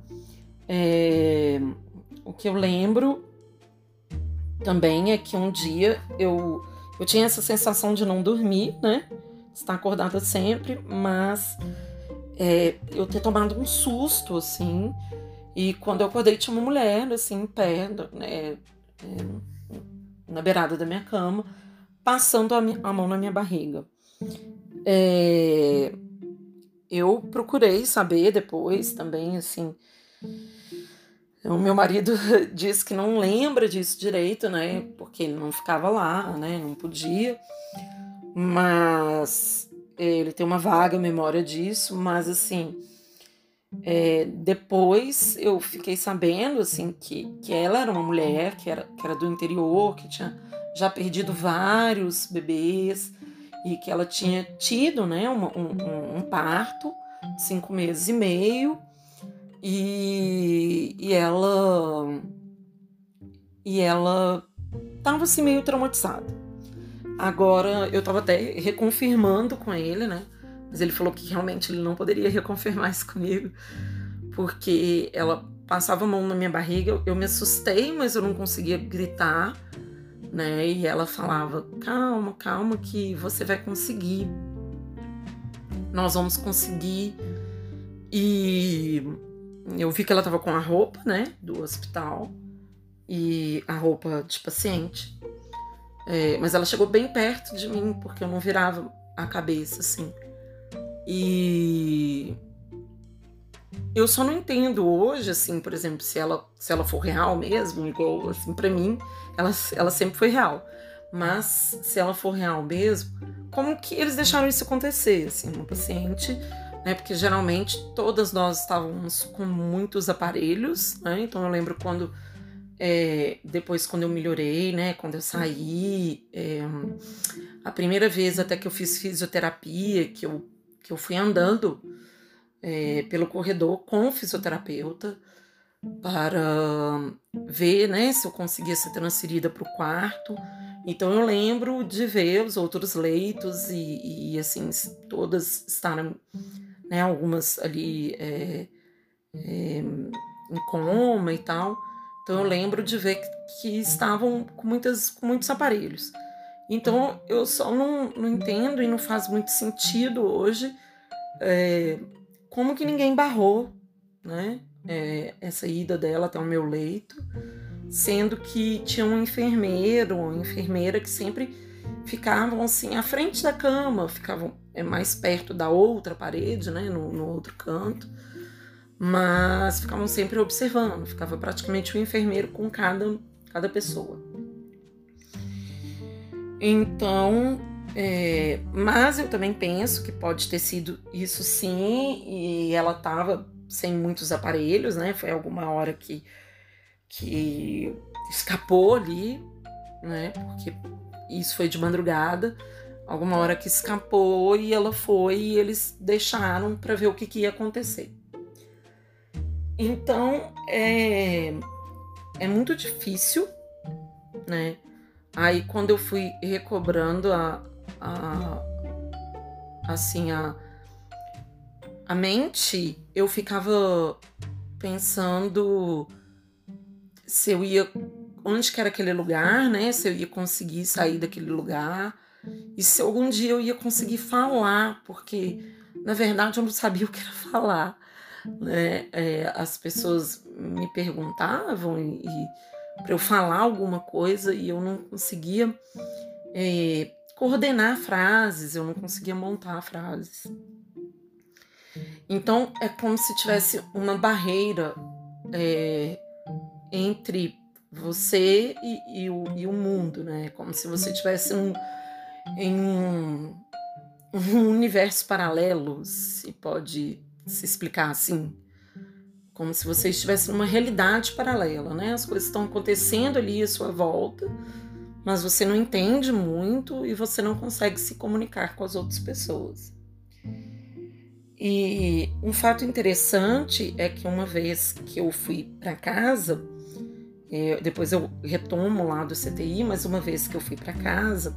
É, o que eu lembro também é que um dia eu, eu tinha essa sensação de não dormir, né, estar acordada sempre, mas é, eu ter tomado um susto, assim, E quando eu acordei, tinha uma mulher, assim, em pé, né, na beirada da minha cama, passando a, minha, a mão na minha barriga. É, eu procurei saber depois também, assim. O meu marido disse que não lembra disso direito, né? Porque ele não ficava lá, né? Não podia. Mas ele tem uma vaga memória disso, mas assim é, depois eu fiquei sabendo assim que, que ela era uma mulher que era, que era do interior, que tinha já perdido vários bebês e que ela tinha tido né, um, um, um parto, cinco meses e meio, e, e ela e ela estava assim meio traumatizada. Agora eu estava até reconfirmando com ele, né? Mas ele falou que realmente ele não poderia reconfirmar isso comigo, porque ela passava a mão na minha barriga, eu me assustei, mas eu não conseguia gritar, né? E ela falava: calma, calma, que você vai conseguir. Nós vamos conseguir. E eu vi que ela tava com a roupa, né, do hospital e a roupa de paciente. É, mas ela chegou bem perto de mim, porque eu não virava a cabeça assim. E eu só não entendo hoje, assim, por exemplo, se ela, se ela for real mesmo, igual, assim, para mim, ela, ela sempre foi real. Mas se ela for real mesmo, como que eles deixaram isso acontecer, assim, uma paciente, né? Porque geralmente todas nós estávamos com muitos aparelhos, né? Então eu lembro quando é, depois quando eu melhorei, né? Quando eu saí, é, a primeira vez até que eu fiz fisioterapia, que eu que eu fui andando é, pelo corredor com o fisioterapeuta para ver né, se eu conseguia ser transferida para o quarto. Então eu lembro de ver os outros leitos e, e assim, todas estaram, né, algumas ali é, é, em coma e tal. Então eu lembro de ver que, estavam com, muitas, com muitos aparelhos. Então eu só não, não entendo e não faz muito sentido hoje é, como que ninguém barrou né, é, essa ida dela até o meu leito, sendo que tinha um enfermeiro ou enfermeira que sempre ficavam assim à frente da cama, ficavam é, mais perto da outra parede, né, no, no outro canto, mas ficavam sempre observando, ficava praticamente um enfermeiro com cada, cada pessoa. Então, é, mas eu também penso que pode ter sido isso sim, e ela estava sem muitos aparelhos, né? Foi alguma hora que, que escapou ali, né? Porque isso foi de madrugada, alguma hora que escapou e ela foi e eles deixaram para ver o que, que ia acontecer. Então é, é muito difícil, né? Aí quando eu fui recobrando a, a assim a a mente, eu ficava pensando se eu ia onde que era aquele lugar, né? Se eu ia conseguir sair daquele lugar e se algum dia eu ia conseguir falar, porque na verdade eu não sabia o que era falar. Né? É, as pessoas me perguntavam e, e para eu falar alguma coisa e eu não conseguia é, coordenar frases, eu não conseguia montar frases. Então é como se tivesse uma barreira é, entre você e, e, o, e, o, mundo, né? Como se você tivesse um, em um, um universo paralelo, se pode se explicar assim como se você estivesse numa realidade paralela, né? As coisas estão acontecendo ali à sua volta, mas você não entende muito e você não consegue se comunicar com as outras pessoas. E um fato interessante é que uma vez que eu fui para casa, é, depois eu retomo lá do CTI, mas uma vez que eu fui para casa,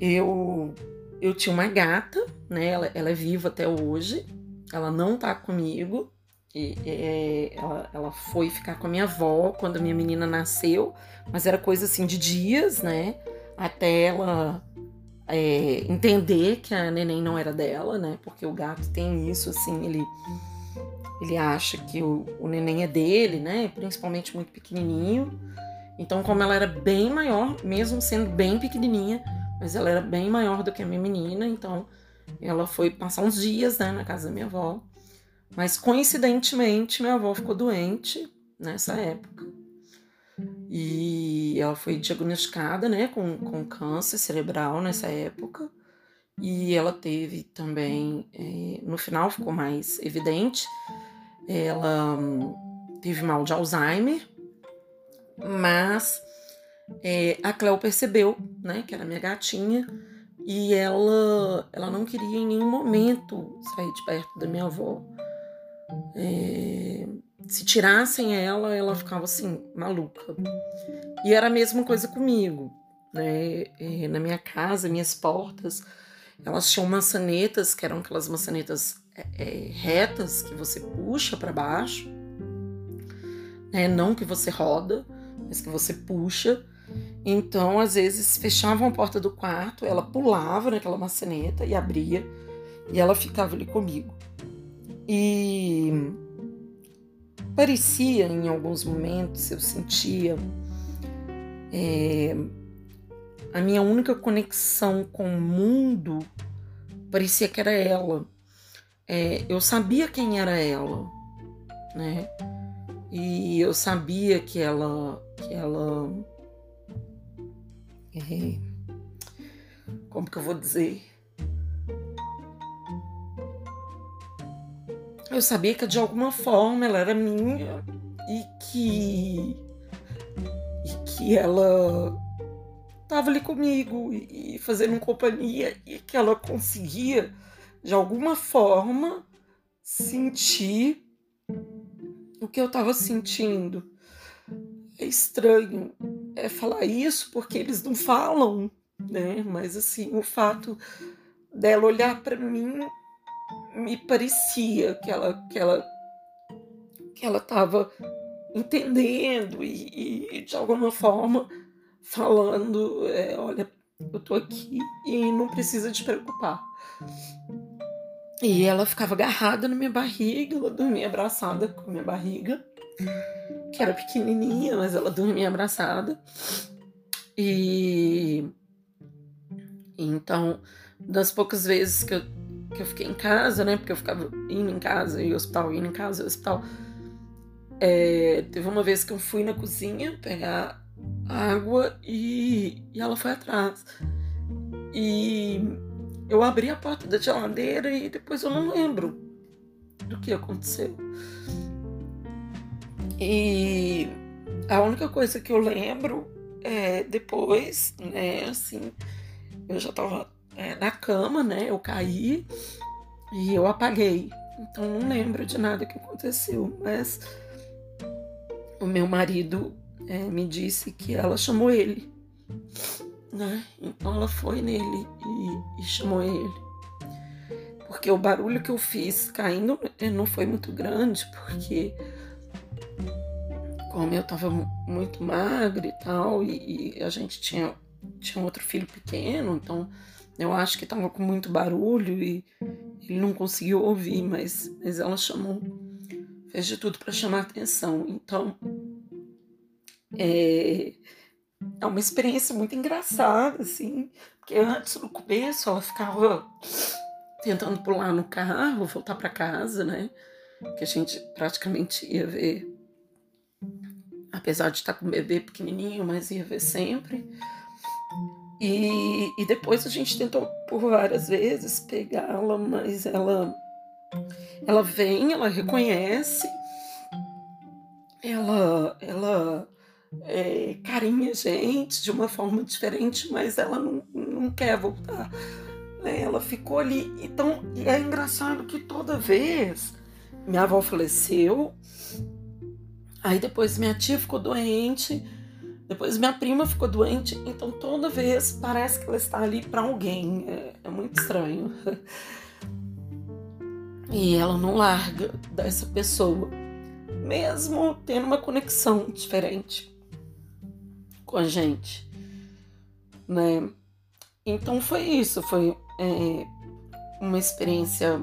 eu eu tinha uma gata, né? Ela, ela é viva até hoje. Ela não tá comigo, e, é, ela, ela foi ficar com a minha avó quando a minha menina nasceu, mas era coisa assim de dias, né? Até ela é, entender que a neném não era dela, né? Porque o gato tem isso, assim, ele Ele acha que o, o neném é dele, né? Principalmente muito pequenininho. Então, como ela era bem maior, mesmo sendo bem pequenininha, mas ela era bem maior do que a minha menina, então ela foi passar uns dias né, na casa da minha avó. Mas coincidentemente, minha avó ficou doente nessa época. E ela foi diagnosticada né, com, com câncer cerebral nessa época. E ela teve também, é, no final ficou mais evidente, ela hum, teve mal de Alzheimer, mas é, a Cleo percebeu, né, que era minha gatinha, e ela, ela não queria em nenhum momento sair de perto da minha avó. É, se tirassem ela, ela ficava assim, maluca. E era a mesma coisa comigo. Né? É, na minha casa, minhas portas, elas tinham maçanetas, que eram aquelas maçanetas é, é retas que você puxa para baixo, né? não que você roda, mas que você puxa. Então, às vezes, fechavam a porta do quarto, ela pulava naquela maçaneta e abria, e ela ficava ali comigo. E parecia, em alguns momentos, eu sentia é, a minha única conexão com o mundo parecia que era ela. É, eu sabia quem era ela, né? E eu sabia que ela, que ela é, como que eu vou dizer? Eu sabia que de alguma forma ela era minha e que e que ela estava ali comigo e, e fazendo companhia e que ela conseguia de alguma forma sentir o que eu estava sentindo. É estranho é, falar isso porque eles não falam, né? Mas assim, o fato dela olhar para mim me parecia que ela que ela que ela estava entendendo e, e, de alguma forma falando, é, olha, eu tô aqui e não precisa te preocupar. E ela ficava agarrada na minha barriga, ela dormia abraçada com a minha barriga que era pequenininha, mas ela dormia abraçada. E então, das poucas vezes que eu, que eu fiquei em casa, né? Porque eu ficava indo em casa e hospital, indo em casa e hospital. É, teve uma vez que eu fui na cozinha pegar água e, e ela foi atrás. E eu abri a porta da geladeira e depois eu não lembro do que aconteceu. E a única coisa que eu lembro é depois, né, assim, eu já tava é, na cama, né? Eu caí e eu apaguei. Então não lembro de nada que aconteceu, mas o meu marido é, me disse que ela chamou ele, né? Então ela foi nele e, e chamou ele. Porque o barulho que eu fiz caindo eh, não foi muito grande, porque como eu tava muito magra e tal, e, e, a gente tinha, tinha outro filho pequeno, então eu acho que tava com muito barulho e ele não conseguiu ouvir, mas, mas ela chamou, fez de tudo para chamar atenção. Então é, é uma experiência muito engraçada, assim, porque antes, no começo, ela ficava tentando pular no carro, voltar para casa, né? Que a gente praticamente ia ver apesar de estar com o bebê pequenininho, mas ia ver sempre. E, e depois a gente tentou por várias vezes pegá-la, mas ela ela vem, ela reconhece, ela ela é, carinha a gente de uma forma diferente, mas ela não, não quer voltar. Né? Ela ficou ali. Então, é engraçado que toda vez minha avó faleceu, Aí depois minha tia ficou doente, depois minha prima ficou doente, então toda vez parece que ela está ali para alguém. É, é, muito estranho. E ela não larga dessa pessoa, mesmo tendo uma conexão diferente com a gente, né? Então foi isso, foi é, uma experiência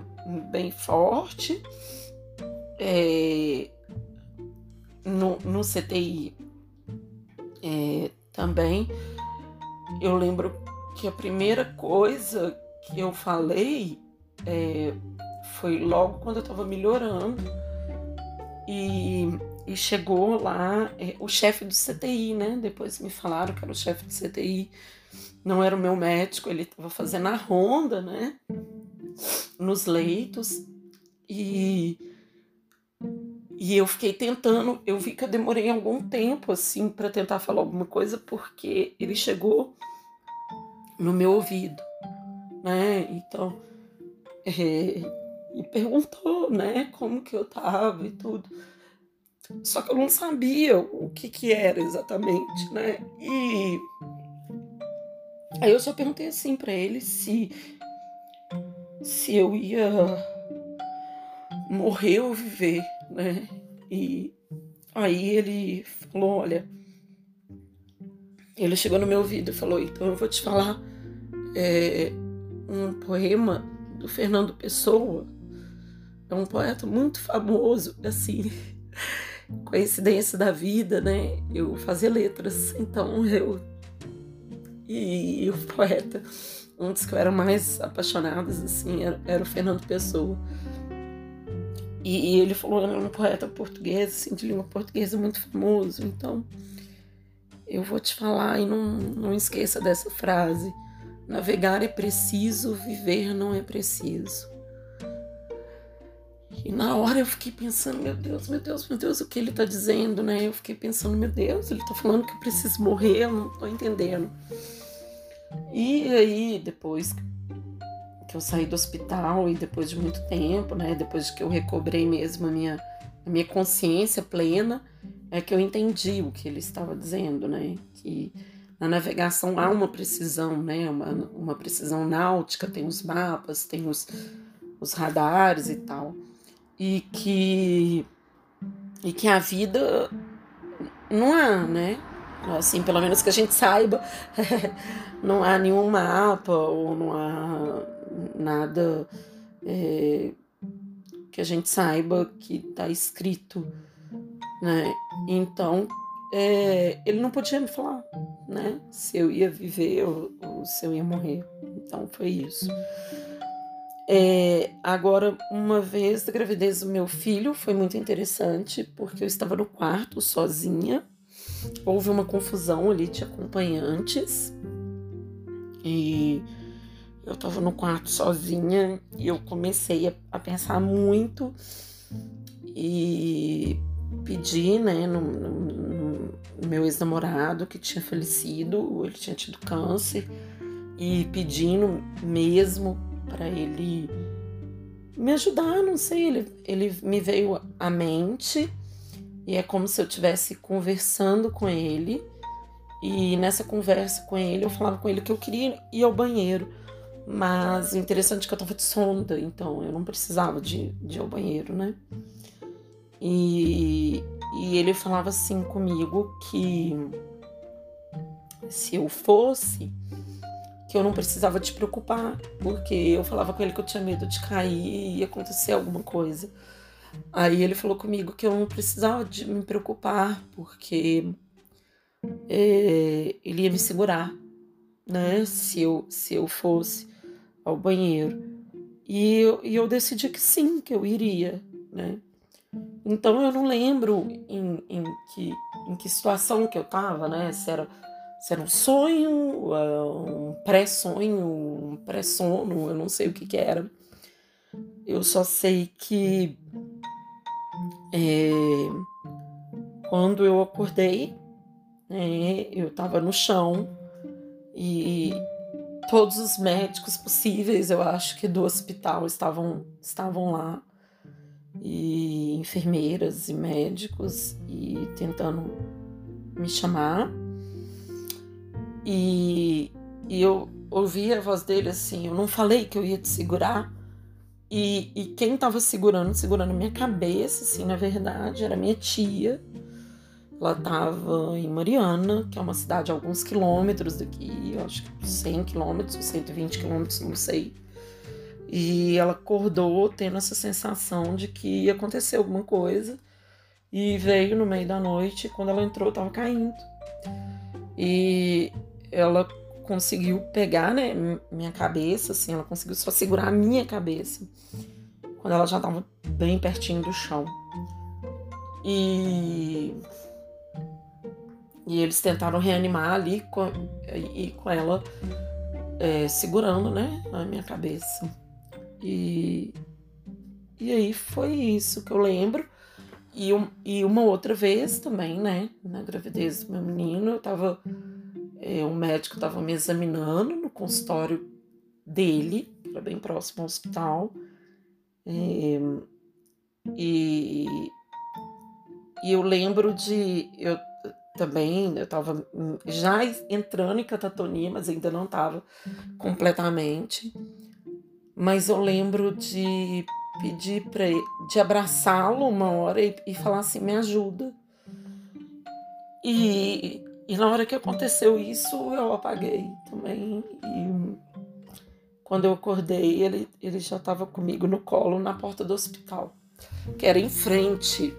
bem forte é, no, no CTI é, também, eu lembro que a primeira coisa que eu falei é, foi logo quando eu estava melhorando e, e chegou lá é, o chefe do CTI, né? Depois me falaram que era o chefe do CTI, não era o meu médico, ele estava fazendo a ronda, né? Nos leitos e e eu fiquei tentando, eu vi que eu demorei algum tempo assim para tentar falar alguma coisa porque ele chegou no meu ouvido, né? Então, é, e perguntou, né, como que eu tava e tudo. Só que eu não sabia o que que era exatamente, né? E aí eu só perguntei assim para ele se se eu ia morrer ou viver, né? E aí ele falou, olha, ele chegou no meu ouvido e falou, então eu vou te falar é, um poema do Fernando Pessoa. É um poeta muito famoso, assim, coincidência da vida, né? Eu fazia letras, então eu. E, o poeta, um dos que eu era mais apaixonadas, assim, era, era o Fernando Pessoa. E, e ele falou, era um poeta português, assim, de língua portuguesa muito famoso, então eu vou te falar e não, não esqueça dessa frase. Navegar é preciso, viver não é preciso. E na hora eu fiquei pensando, meu Deus, meu Deus, meu Deus, o que ele está dizendo, né? Eu fiquei pensando, meu Deus, ele está falando que eu preciso morrer, eu não estou entendendo. E aí, depois que eu saí do hospital e depois de muito tempo, né? Depois que eu recobrei mesmo a minha, a minha consciência plena, é que eu entendi o que ele estava dizendo, né? Que na navegação há uma precisão, né? Uma, uma precisão náutica, tem os mapas, tem os, os radares e tal. E que, e que a vida não há, né? Assim, pelo menos que a gente saiba, não há nenhum mapa ou não há nada é, que a gente saiba que está escrito, né? Então, é, ele não podia me falar, né? Se eu ia viver ou, ou se eu ia morrer. Então foi isso. É, agora, uma vez da gravidez do meu filho, foi muito interessante, porque eu estava no quarto sozinha. Houve uma confusão ali de acompanhantes. E eu estava no quarto sozinha e eu comecei a, a pensar muito e pedi, né, no, no, no meu ex-namorado que tinha falecido, ele tinha tido câncer, e pedindo mesmo para ele me ajudar, não sei, ele, ele me veio à mente e é como se eu estivesse conversando com ele. E nessa conversa com ele, eu falava com ele que eu queria ir ao banheiro. Mas o interessante é que eu tava de sonda, então eu não precisava de, de ir ao banheiro, né? E, e ele falava assim comigo que se eu fosse, que eu não precisava te preocupar, porque eu falava com ele que eu tinha medo de cair e acontecer alguma coisa. Aí ele falou comigo que eu não precisava de me preocupar, porque é, ele ia me segurar, né? Se eu, se eu fosse ao banheiro. E eu, e eu decidi que sim, que eu iria, né? Então eu não lembro em, em, que, em que situação que eu tava, né? Se era, se era um sonho, é, um pré-sonho, um pré-sono, eu não sei o que que era. Eu só sei que é, quando eu acordei, né, eu tava no chão e todos os médicos possíveis, eu acho que do hospital estavam, estavam lá e enfermeiras e médicos e tentando me chamar. E, e eu ouvi a voz dele assim: Eu não falei que eu ia te segurar. E, e quem estava segurando, segurando minha cabeça, assim, na verdade, era minha tia. Ela estava em Mariana, que é uma cidade a alguns quilômetros daqui, eu acho que 100 quilômetros, 120 quilômetros, não sei. E ela acordou tendo essa sensação de que ia acontecer alguma coisa. E veio no meio da noite, quando ela entrou, estava caindo. E ela conseguiu pegar, né, minha cabeça, assim, ela conseguiu só segurar a minha cabeça. Quando ela já estava bem pertinho do chão. E e eles tentaram reanimar ali com, e com ela é, segurando, né, a minha cabeça. E, e aí foi isso que eu lembro. E, um, e uma outra vez também, né, na gravidez do meu menino, eu tava. É, um médico tava me examinando no consultório dele, que era bem próximo ao hospital. É, e, e eu lembro de. Eu, também, eu estava já entrando em catatonia, mas ainda não estava completamente. Mas eu lembro de pedir para de abraçá-lo uma hora e, e falar assim: me ajuda. E, e na hora que aconteceu isso, eu apaguei também. E quando eu acordei, ele, ele já estava comigo no colo na porta do hospital, que era em frente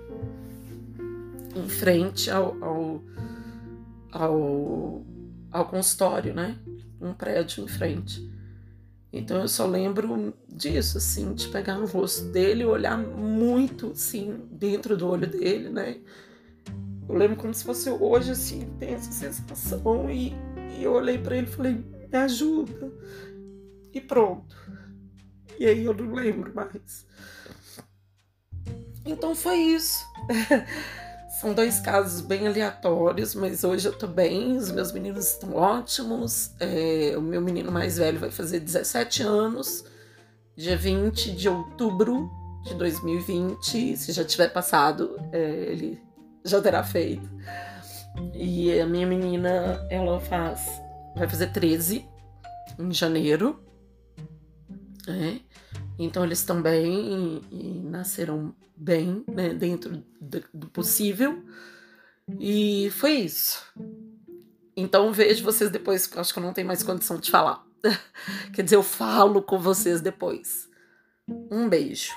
em frente ao, ao, ao, ao consultório, né? Um prédio em frente. Então eu só lembro disso, assim, de pegar no rosto dele, olhar muito, assim, dentro do olho dele, né? Eu lembro como se fosse hoje, assim, tem essa sensação. E, e eu olhei para ele e falei, me ajuda. E pronto. E aí eu não lembro mais. Então foi isso. São dois casos bem aleatórios, mas hoje eu tô bem, os meus meninos estão ótimos. É, o meu menino mais velho vai fazer 17 anos, dia 20 de outubro de 2020. Se já tiver passado, é, ele já terá feito. E a minha menina, ela faz. vai fazer 13 em janeiro. É. Então eles estão bem e, nasceram bem, né, dentro do, possível. E foi isso. Então vejo vocês depois, acho que eu não tenho mais condição de falar. Quer dizer, eu falo com vocês depois. Um beijo.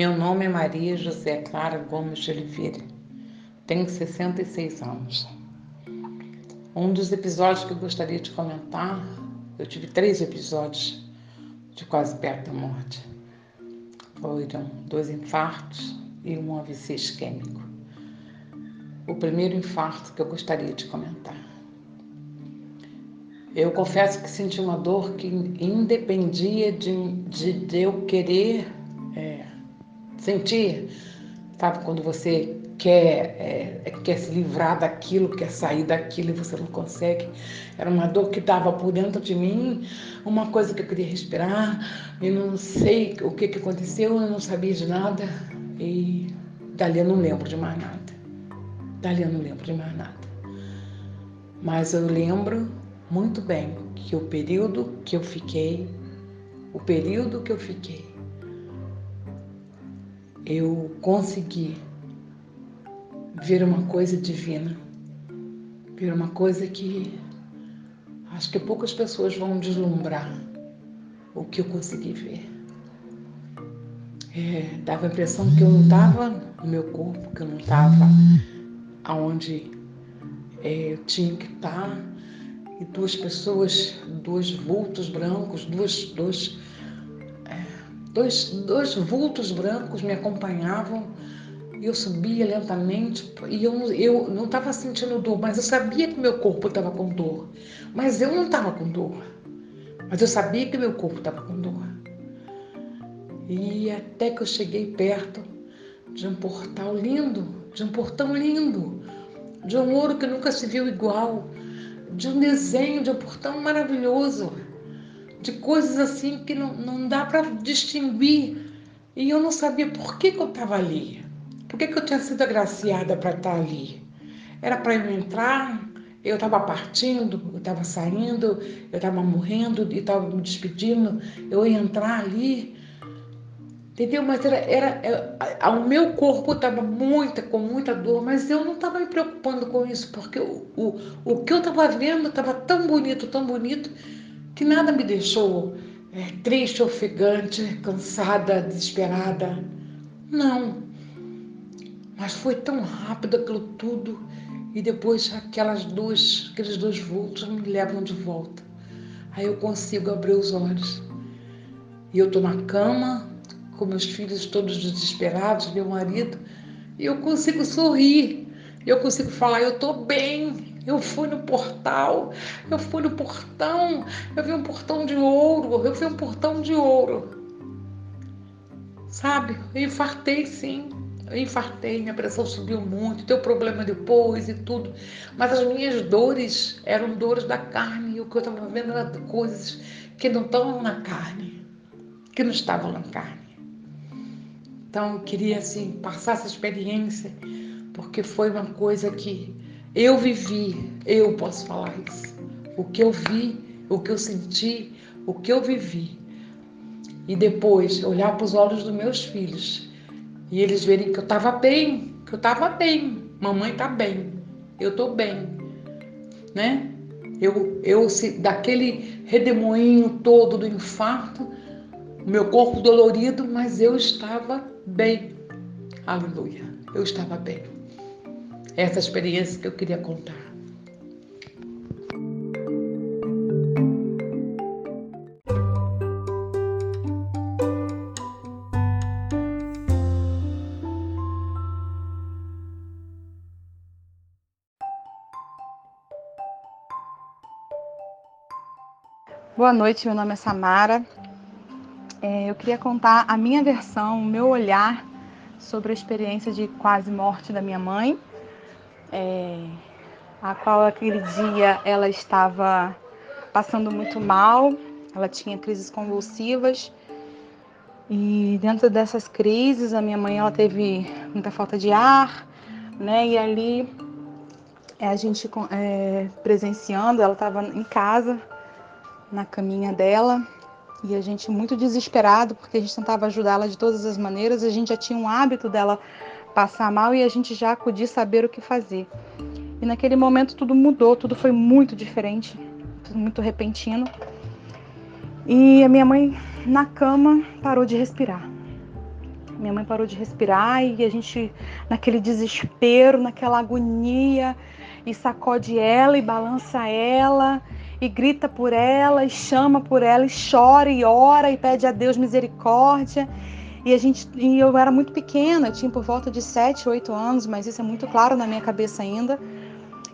Meu nome é Maria José Clara Gomes de Oliveira. Tenho 66 anos. Um dos episódios que eu gostaria de comentar, eu tive três episódios de quase perto da morte. Foram dois infartos e um AVC isquêmico. O primeiro infarto que eu gostaria de comentar. Eu confesso que senti uma dor que independia de, de, de eu querer é, sentir, sabe, quando você quer, é, quer se livrar daquilo, quer sair daquilo e você não consegue. Era uma dor que estava por dentro de mim, uma coisa que eu queria respirar, e não sei o que, que aconteceu, eu não sabia de nada, e dali eu não lembro de mais nada. Dali eu não lembro de mais nada. Mas eu lembro muito bem que o período que eu fiquei, o período que eu fiquei, eu consegui ver uma coisa divina, ver uma coisa que acho que poucas pessoas vão deslumbrar o que eu consegui ver. É, dava a impressão que eu não estava no meu corpo, que eu não estava aonde é, eu tinha que estar. Tá, e duas pessoas, dois vultos brancos, duas, dois Dois, dois vultos brancos me acompanhavam e eu subia lentamente e eu, eu não estava sentindo dor, mas eu sabia que meu corpo estava com dor. Mas eu não estava com dor. Mas eu sabia que meu corpo estava com dor. E até que eu cheguei perto de um portal lindo, de um portão lindo, de um ouro que nunca se viu igual, de um desenho de um portão maravilhoso de coisas assim que não, não dá para distinguir. E eu não sabia por que, que eu estava ali. Por que, que eu tinha sido agraciada para estar tá ali? Era para eu entrar, eu estava partindo, eu estava saindo, eu estava morrendo e estava me despedindo, eu ia entrar ali. Entendeu? Mas era, era, era o meu corpo estava muita, com muita dor, mas eu não estava me preocupando com isso, porque o, o, o que eu estava vendo estava tão bonito, tão bonito, que nada me deixou é, triste, ofegante, cansada, desesperada. Não. Mas foi tão rápido aquilo tudo e depois aquelas duas, aqueles dois vultos me levam de volta. Aí eu consigo abrir os olhos. E eu estou na cama, com meus filhos todos desesperados, meu marido, e eu consigo sorrir. Eu consigo falar, eu estou bem. Eu fui no portal, eu fui no portão, eu vi um portão de ouro, eu vi um portão de ouro. Sabe? Eu infartei sim. Eu infartei, minha pressão subiu muito, teu problema depois e tudo. Mas as minhas dores eram dores da carne. E o que eu estava vendo eram coisas que não estavam na carne, que não estavam na carne. Então eu queria assim passar essa experiência, porque foi uma coisa que eu vivi, eu posso falar isso. O que eu vi, o que eu senti, o que eu vivi. E depois olhar para os olhos dos meus filhos e eles verem que eu estava bem, que eu estava bem, mamãe está bem, eu estou bem, né? Eu, eu se, daquele redemoinho todo do infarto, meu corpo dolorido, mas eu estava bem. Aleluia. Eu estava bem. Essa experiência que eu queria contar. Boa noite, meu nome é Samara. É, eu queria contar a minha versão, o meu olhar sobre a experiência de quase morte da minha mãe, é, a qual aquele dia ela estava passando muito mal, ela tinha crises convulsivas. E dentro dessas crises a minha mãe ela teve muita falta de ar, né? E ali é, a gente é, presenciando, ela estava em casa na caminha dela. E a gente muito desesperado porque a gente tentava ajudá-la de todas as maneiras, a gente já tinha um hábito dela passar mal e a gente já acudir saber o que fazer. E naquele momento tudo mudou, tudo foi muito diferente, muito repentino. E a minha mãe na cama parou de respirar. Minha mãe parou de respirar e a gente naquele desespero, naquela agonia, e sacode ela e balança ela e grita por ela, e chama por ela, e chora e ora e pede a Deus misericórdia. E a gente, e eu era muito pequena, tinha por volta de 7, 8 anos, mas isso é muito claro na minha cabeça ainda.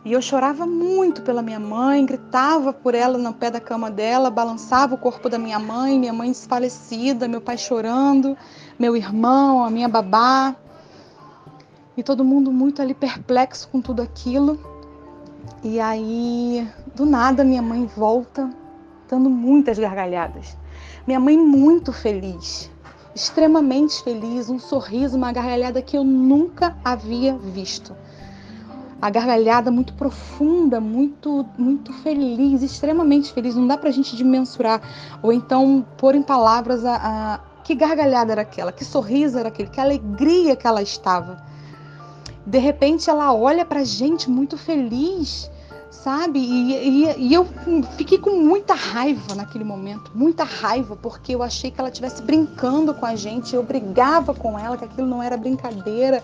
E eu chorava muito pela minha mãe, gritava por ela no pé da cama dela, balançava o corpo da minha mãe, minha mãe desfalecida, meu pai chorando, meu irmão, a minha babá. E todo mundo muito ali perplexo com tudo aquilo. E aí, do nada, minha mãe volta dando muitas gargalhadas. Minha mãe muito feliz, extremamente feliz, um sorriso, uma gargalhada que eu nunca havia visto. A gargalhada muito profunda, muito muito feliz, extremamente feliz. Não dá pra gente dimensurar ou então pôr em palavras a, a que gargalhada era aquela, que sorriso era aquele, que alegria que ela estava. De repente ela olha pra gente muito feliz, sabe? E, e, e, eu fiquei com muita raiva naquele momento, muita raiva, porque eu achei que ela estivesse brincando com a gente, eu brigava com ela, que aquilo não era brincadeira,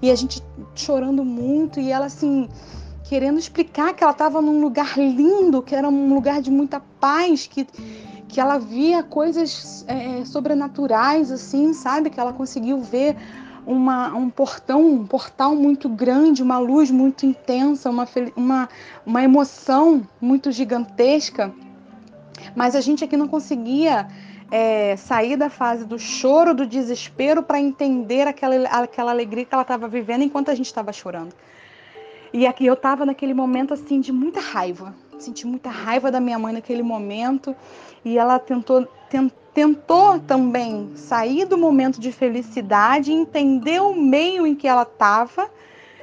e a gente chorando muito, e ela assim, querendo explicar que ela estava num lugar lindo, que era um lugar de muita paz, que, que ela via coisas é, sobrenaturais, assim, sabe? Que ela conseguiu ver uma, um portão, um portal muito grande, uma luz muito intensa, uma, uma, uma emoção muito gigantesca. Mas a gente aqui não conseguia é, sair da fase do choro, do desespero, para entender aquela, aquela alegria que ela estava vivendo enquanto a gente estava chorando. E aqui eu estava naquele momento assim de muita raiva, senti muita raiva da minha mãe naquele momento e ela tentou, tentou tentou também sair do momento de felicidade, entender o meio em que ela estava,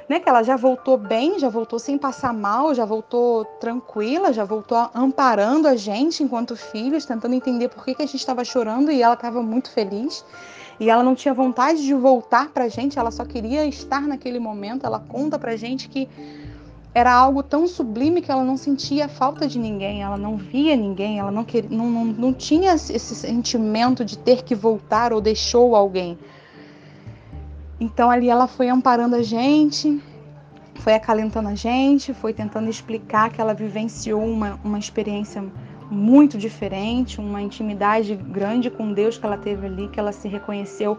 né, que ela já voltou bem, já voltou sem passar mal, já voltou tranquila, já voltou amparando a gente enquanto filhos, tentando entender por que, que a gente estava chorando e ela estava muito feliz. E ela não tinha vontade de voltar para a gente, ela só queria estar naquele momento. Ela conta para a gente que era algo tão sublime que ela não sentia falta de ninguém, ela não via ninguém, ela não, queria, não, não, não tinha esse sentimento de ter que voltar ou deixou alguém. Então ali ela foi amparando a gente, foi acalentando a gente, foi tentando explicar que ela vivenciou uma, uma experiência muito diferente, uma intimidade grande com Deus que ela teve ali, que ela se reconheceu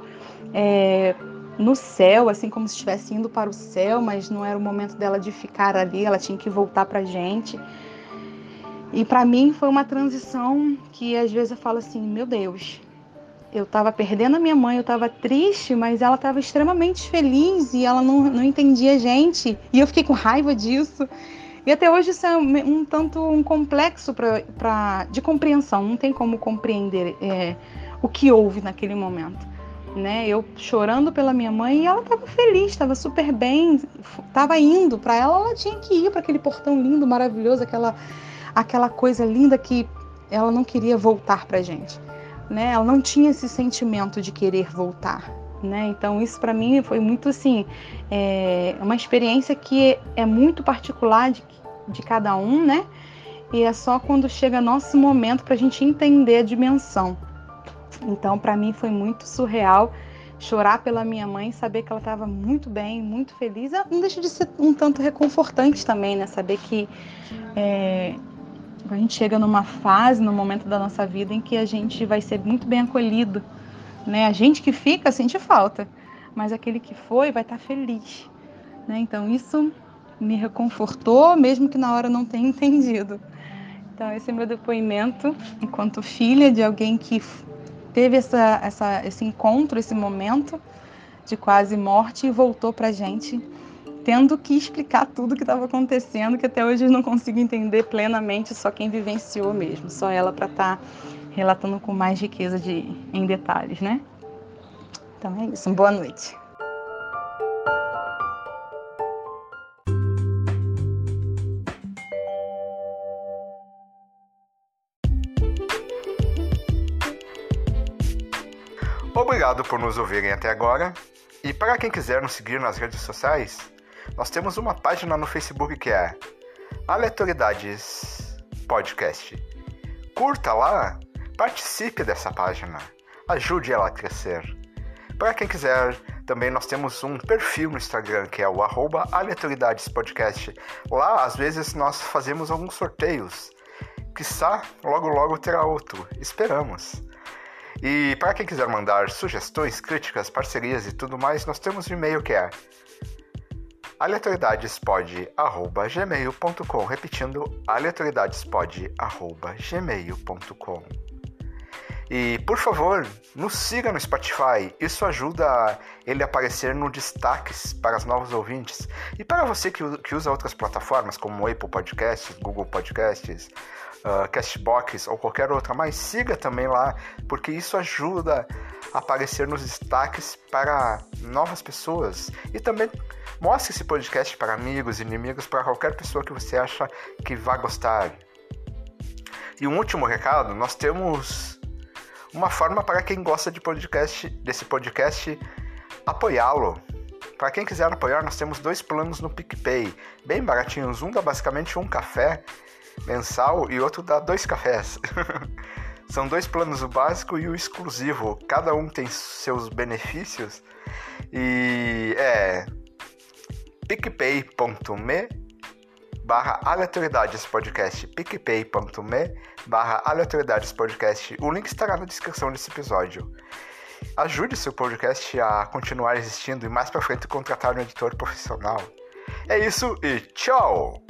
é, no céu, assim como se estivesse indo para o céu, mas não era o momento dela de ficar ali, ela tinha que voltar para a gente. E para mim foi uma transição que às vezes eu falo assim: meu Deus, eu estava perdendo a minha mãe, eu estava triste, mas ela estava extremamente feliz e ela não, não entendia a gente. E eu fiquei com raiva disso. E até hoje isso é um, um tanto um complexo pra, pra, de compreensão, não tem como compreender é, o que houve naquele momento né? Eu chorando pela minha mãe e ela estava feliz, estava super bem, estava indo para ela, ela tinha que ir para aquele portão lindo, maravilhoso, aquela aquela coisa linda que ela não queria voltar para gente, né? Ela não tinha esse sentimento de querer voltar, né? Então isso para mim foi muito assim, é uma experiência que é muito particular de, de cada um, né? E é só quando chega nosso momento para a gente entender a dimensão então, para mim foi muito surreal chorar pela minha mãe, saber que ela estava muito bem, muito feliz. Ah, não deixa de ser um tanto reconfortante também, né? Saber que é, a gente chega numa fase, num momento da nossa vida em que a gente vai ser muito bem acolhido, né? A gente que fica sente falta, mas aquele que foi vai estar tá feliz, né? Então isso me reconfortou, mesmo que na hora não tenha entendido. Então esse é meu depoimento enquanto filha de alguém que teve essa, essa, esse encontro, esse momento de quase morte e voltou para a gente tendo que explicar tudo o que estava acontecendo, que até hoje eu não consigo entender plenamente, só quem vivenciou mesmo, só ela para estar tá relatando com mais riqueza de, em detalhes, né? Então é isso, boa noite. Obrigado por nos ouvirem até agora. E para quem quiser nos seguir nas redes sociais, nós temos uma página no Facebook que é Aleatoriedades Podcast. Curta lá, participe dessa página, ajude ela a crescer. Para quem quiser, também nós temos um perfil no Instagram que é o arroba. Lá, às vezes, nós fazemos alguns sorteios. Quiçá, logo logo terá outro. Esperamos. E para quem quiser mandar sugestões, críticas, parcerias e tudo mais, nós temos um e-mail que é aleatoriedadespod@gmail.com, repetindo aleatoriedadespod@gmail.com. E por favor, nos siga no Spotify. Isso ajuda ele a aparecer no destaques para os novos ouvintes. E para você que, usa outras plataformas como Apple Podcasts, Google Podcasts, uh, Castbox ou qualquer outra, mas siga também lá, porque isso ajuda a aparecer nos destaques para novas pessoas e também mostre esse podcast para amigos, inimigos, para qualquer pessoa que você acha que vai gostar. E um último recado, nós temos uma forma para quem gosta de podcast, desse podcast apoiá-lo. Para quem quiser apoiar, nós temos dois planos no PicPay, bem baratinhos. Um dá basicamente um café mensal e outro dá dois cafés. São dois planos, o básico e o exclusivo. Cada um tem seus benefícios. E é picpay.me barra aleatoriedades podcast picpay.me barra aleatoriedades podcast o link estará na descrição desse episódio ajude seu podcast a continuar existindo e mais para frente contratar um editor profissional é isso e tchau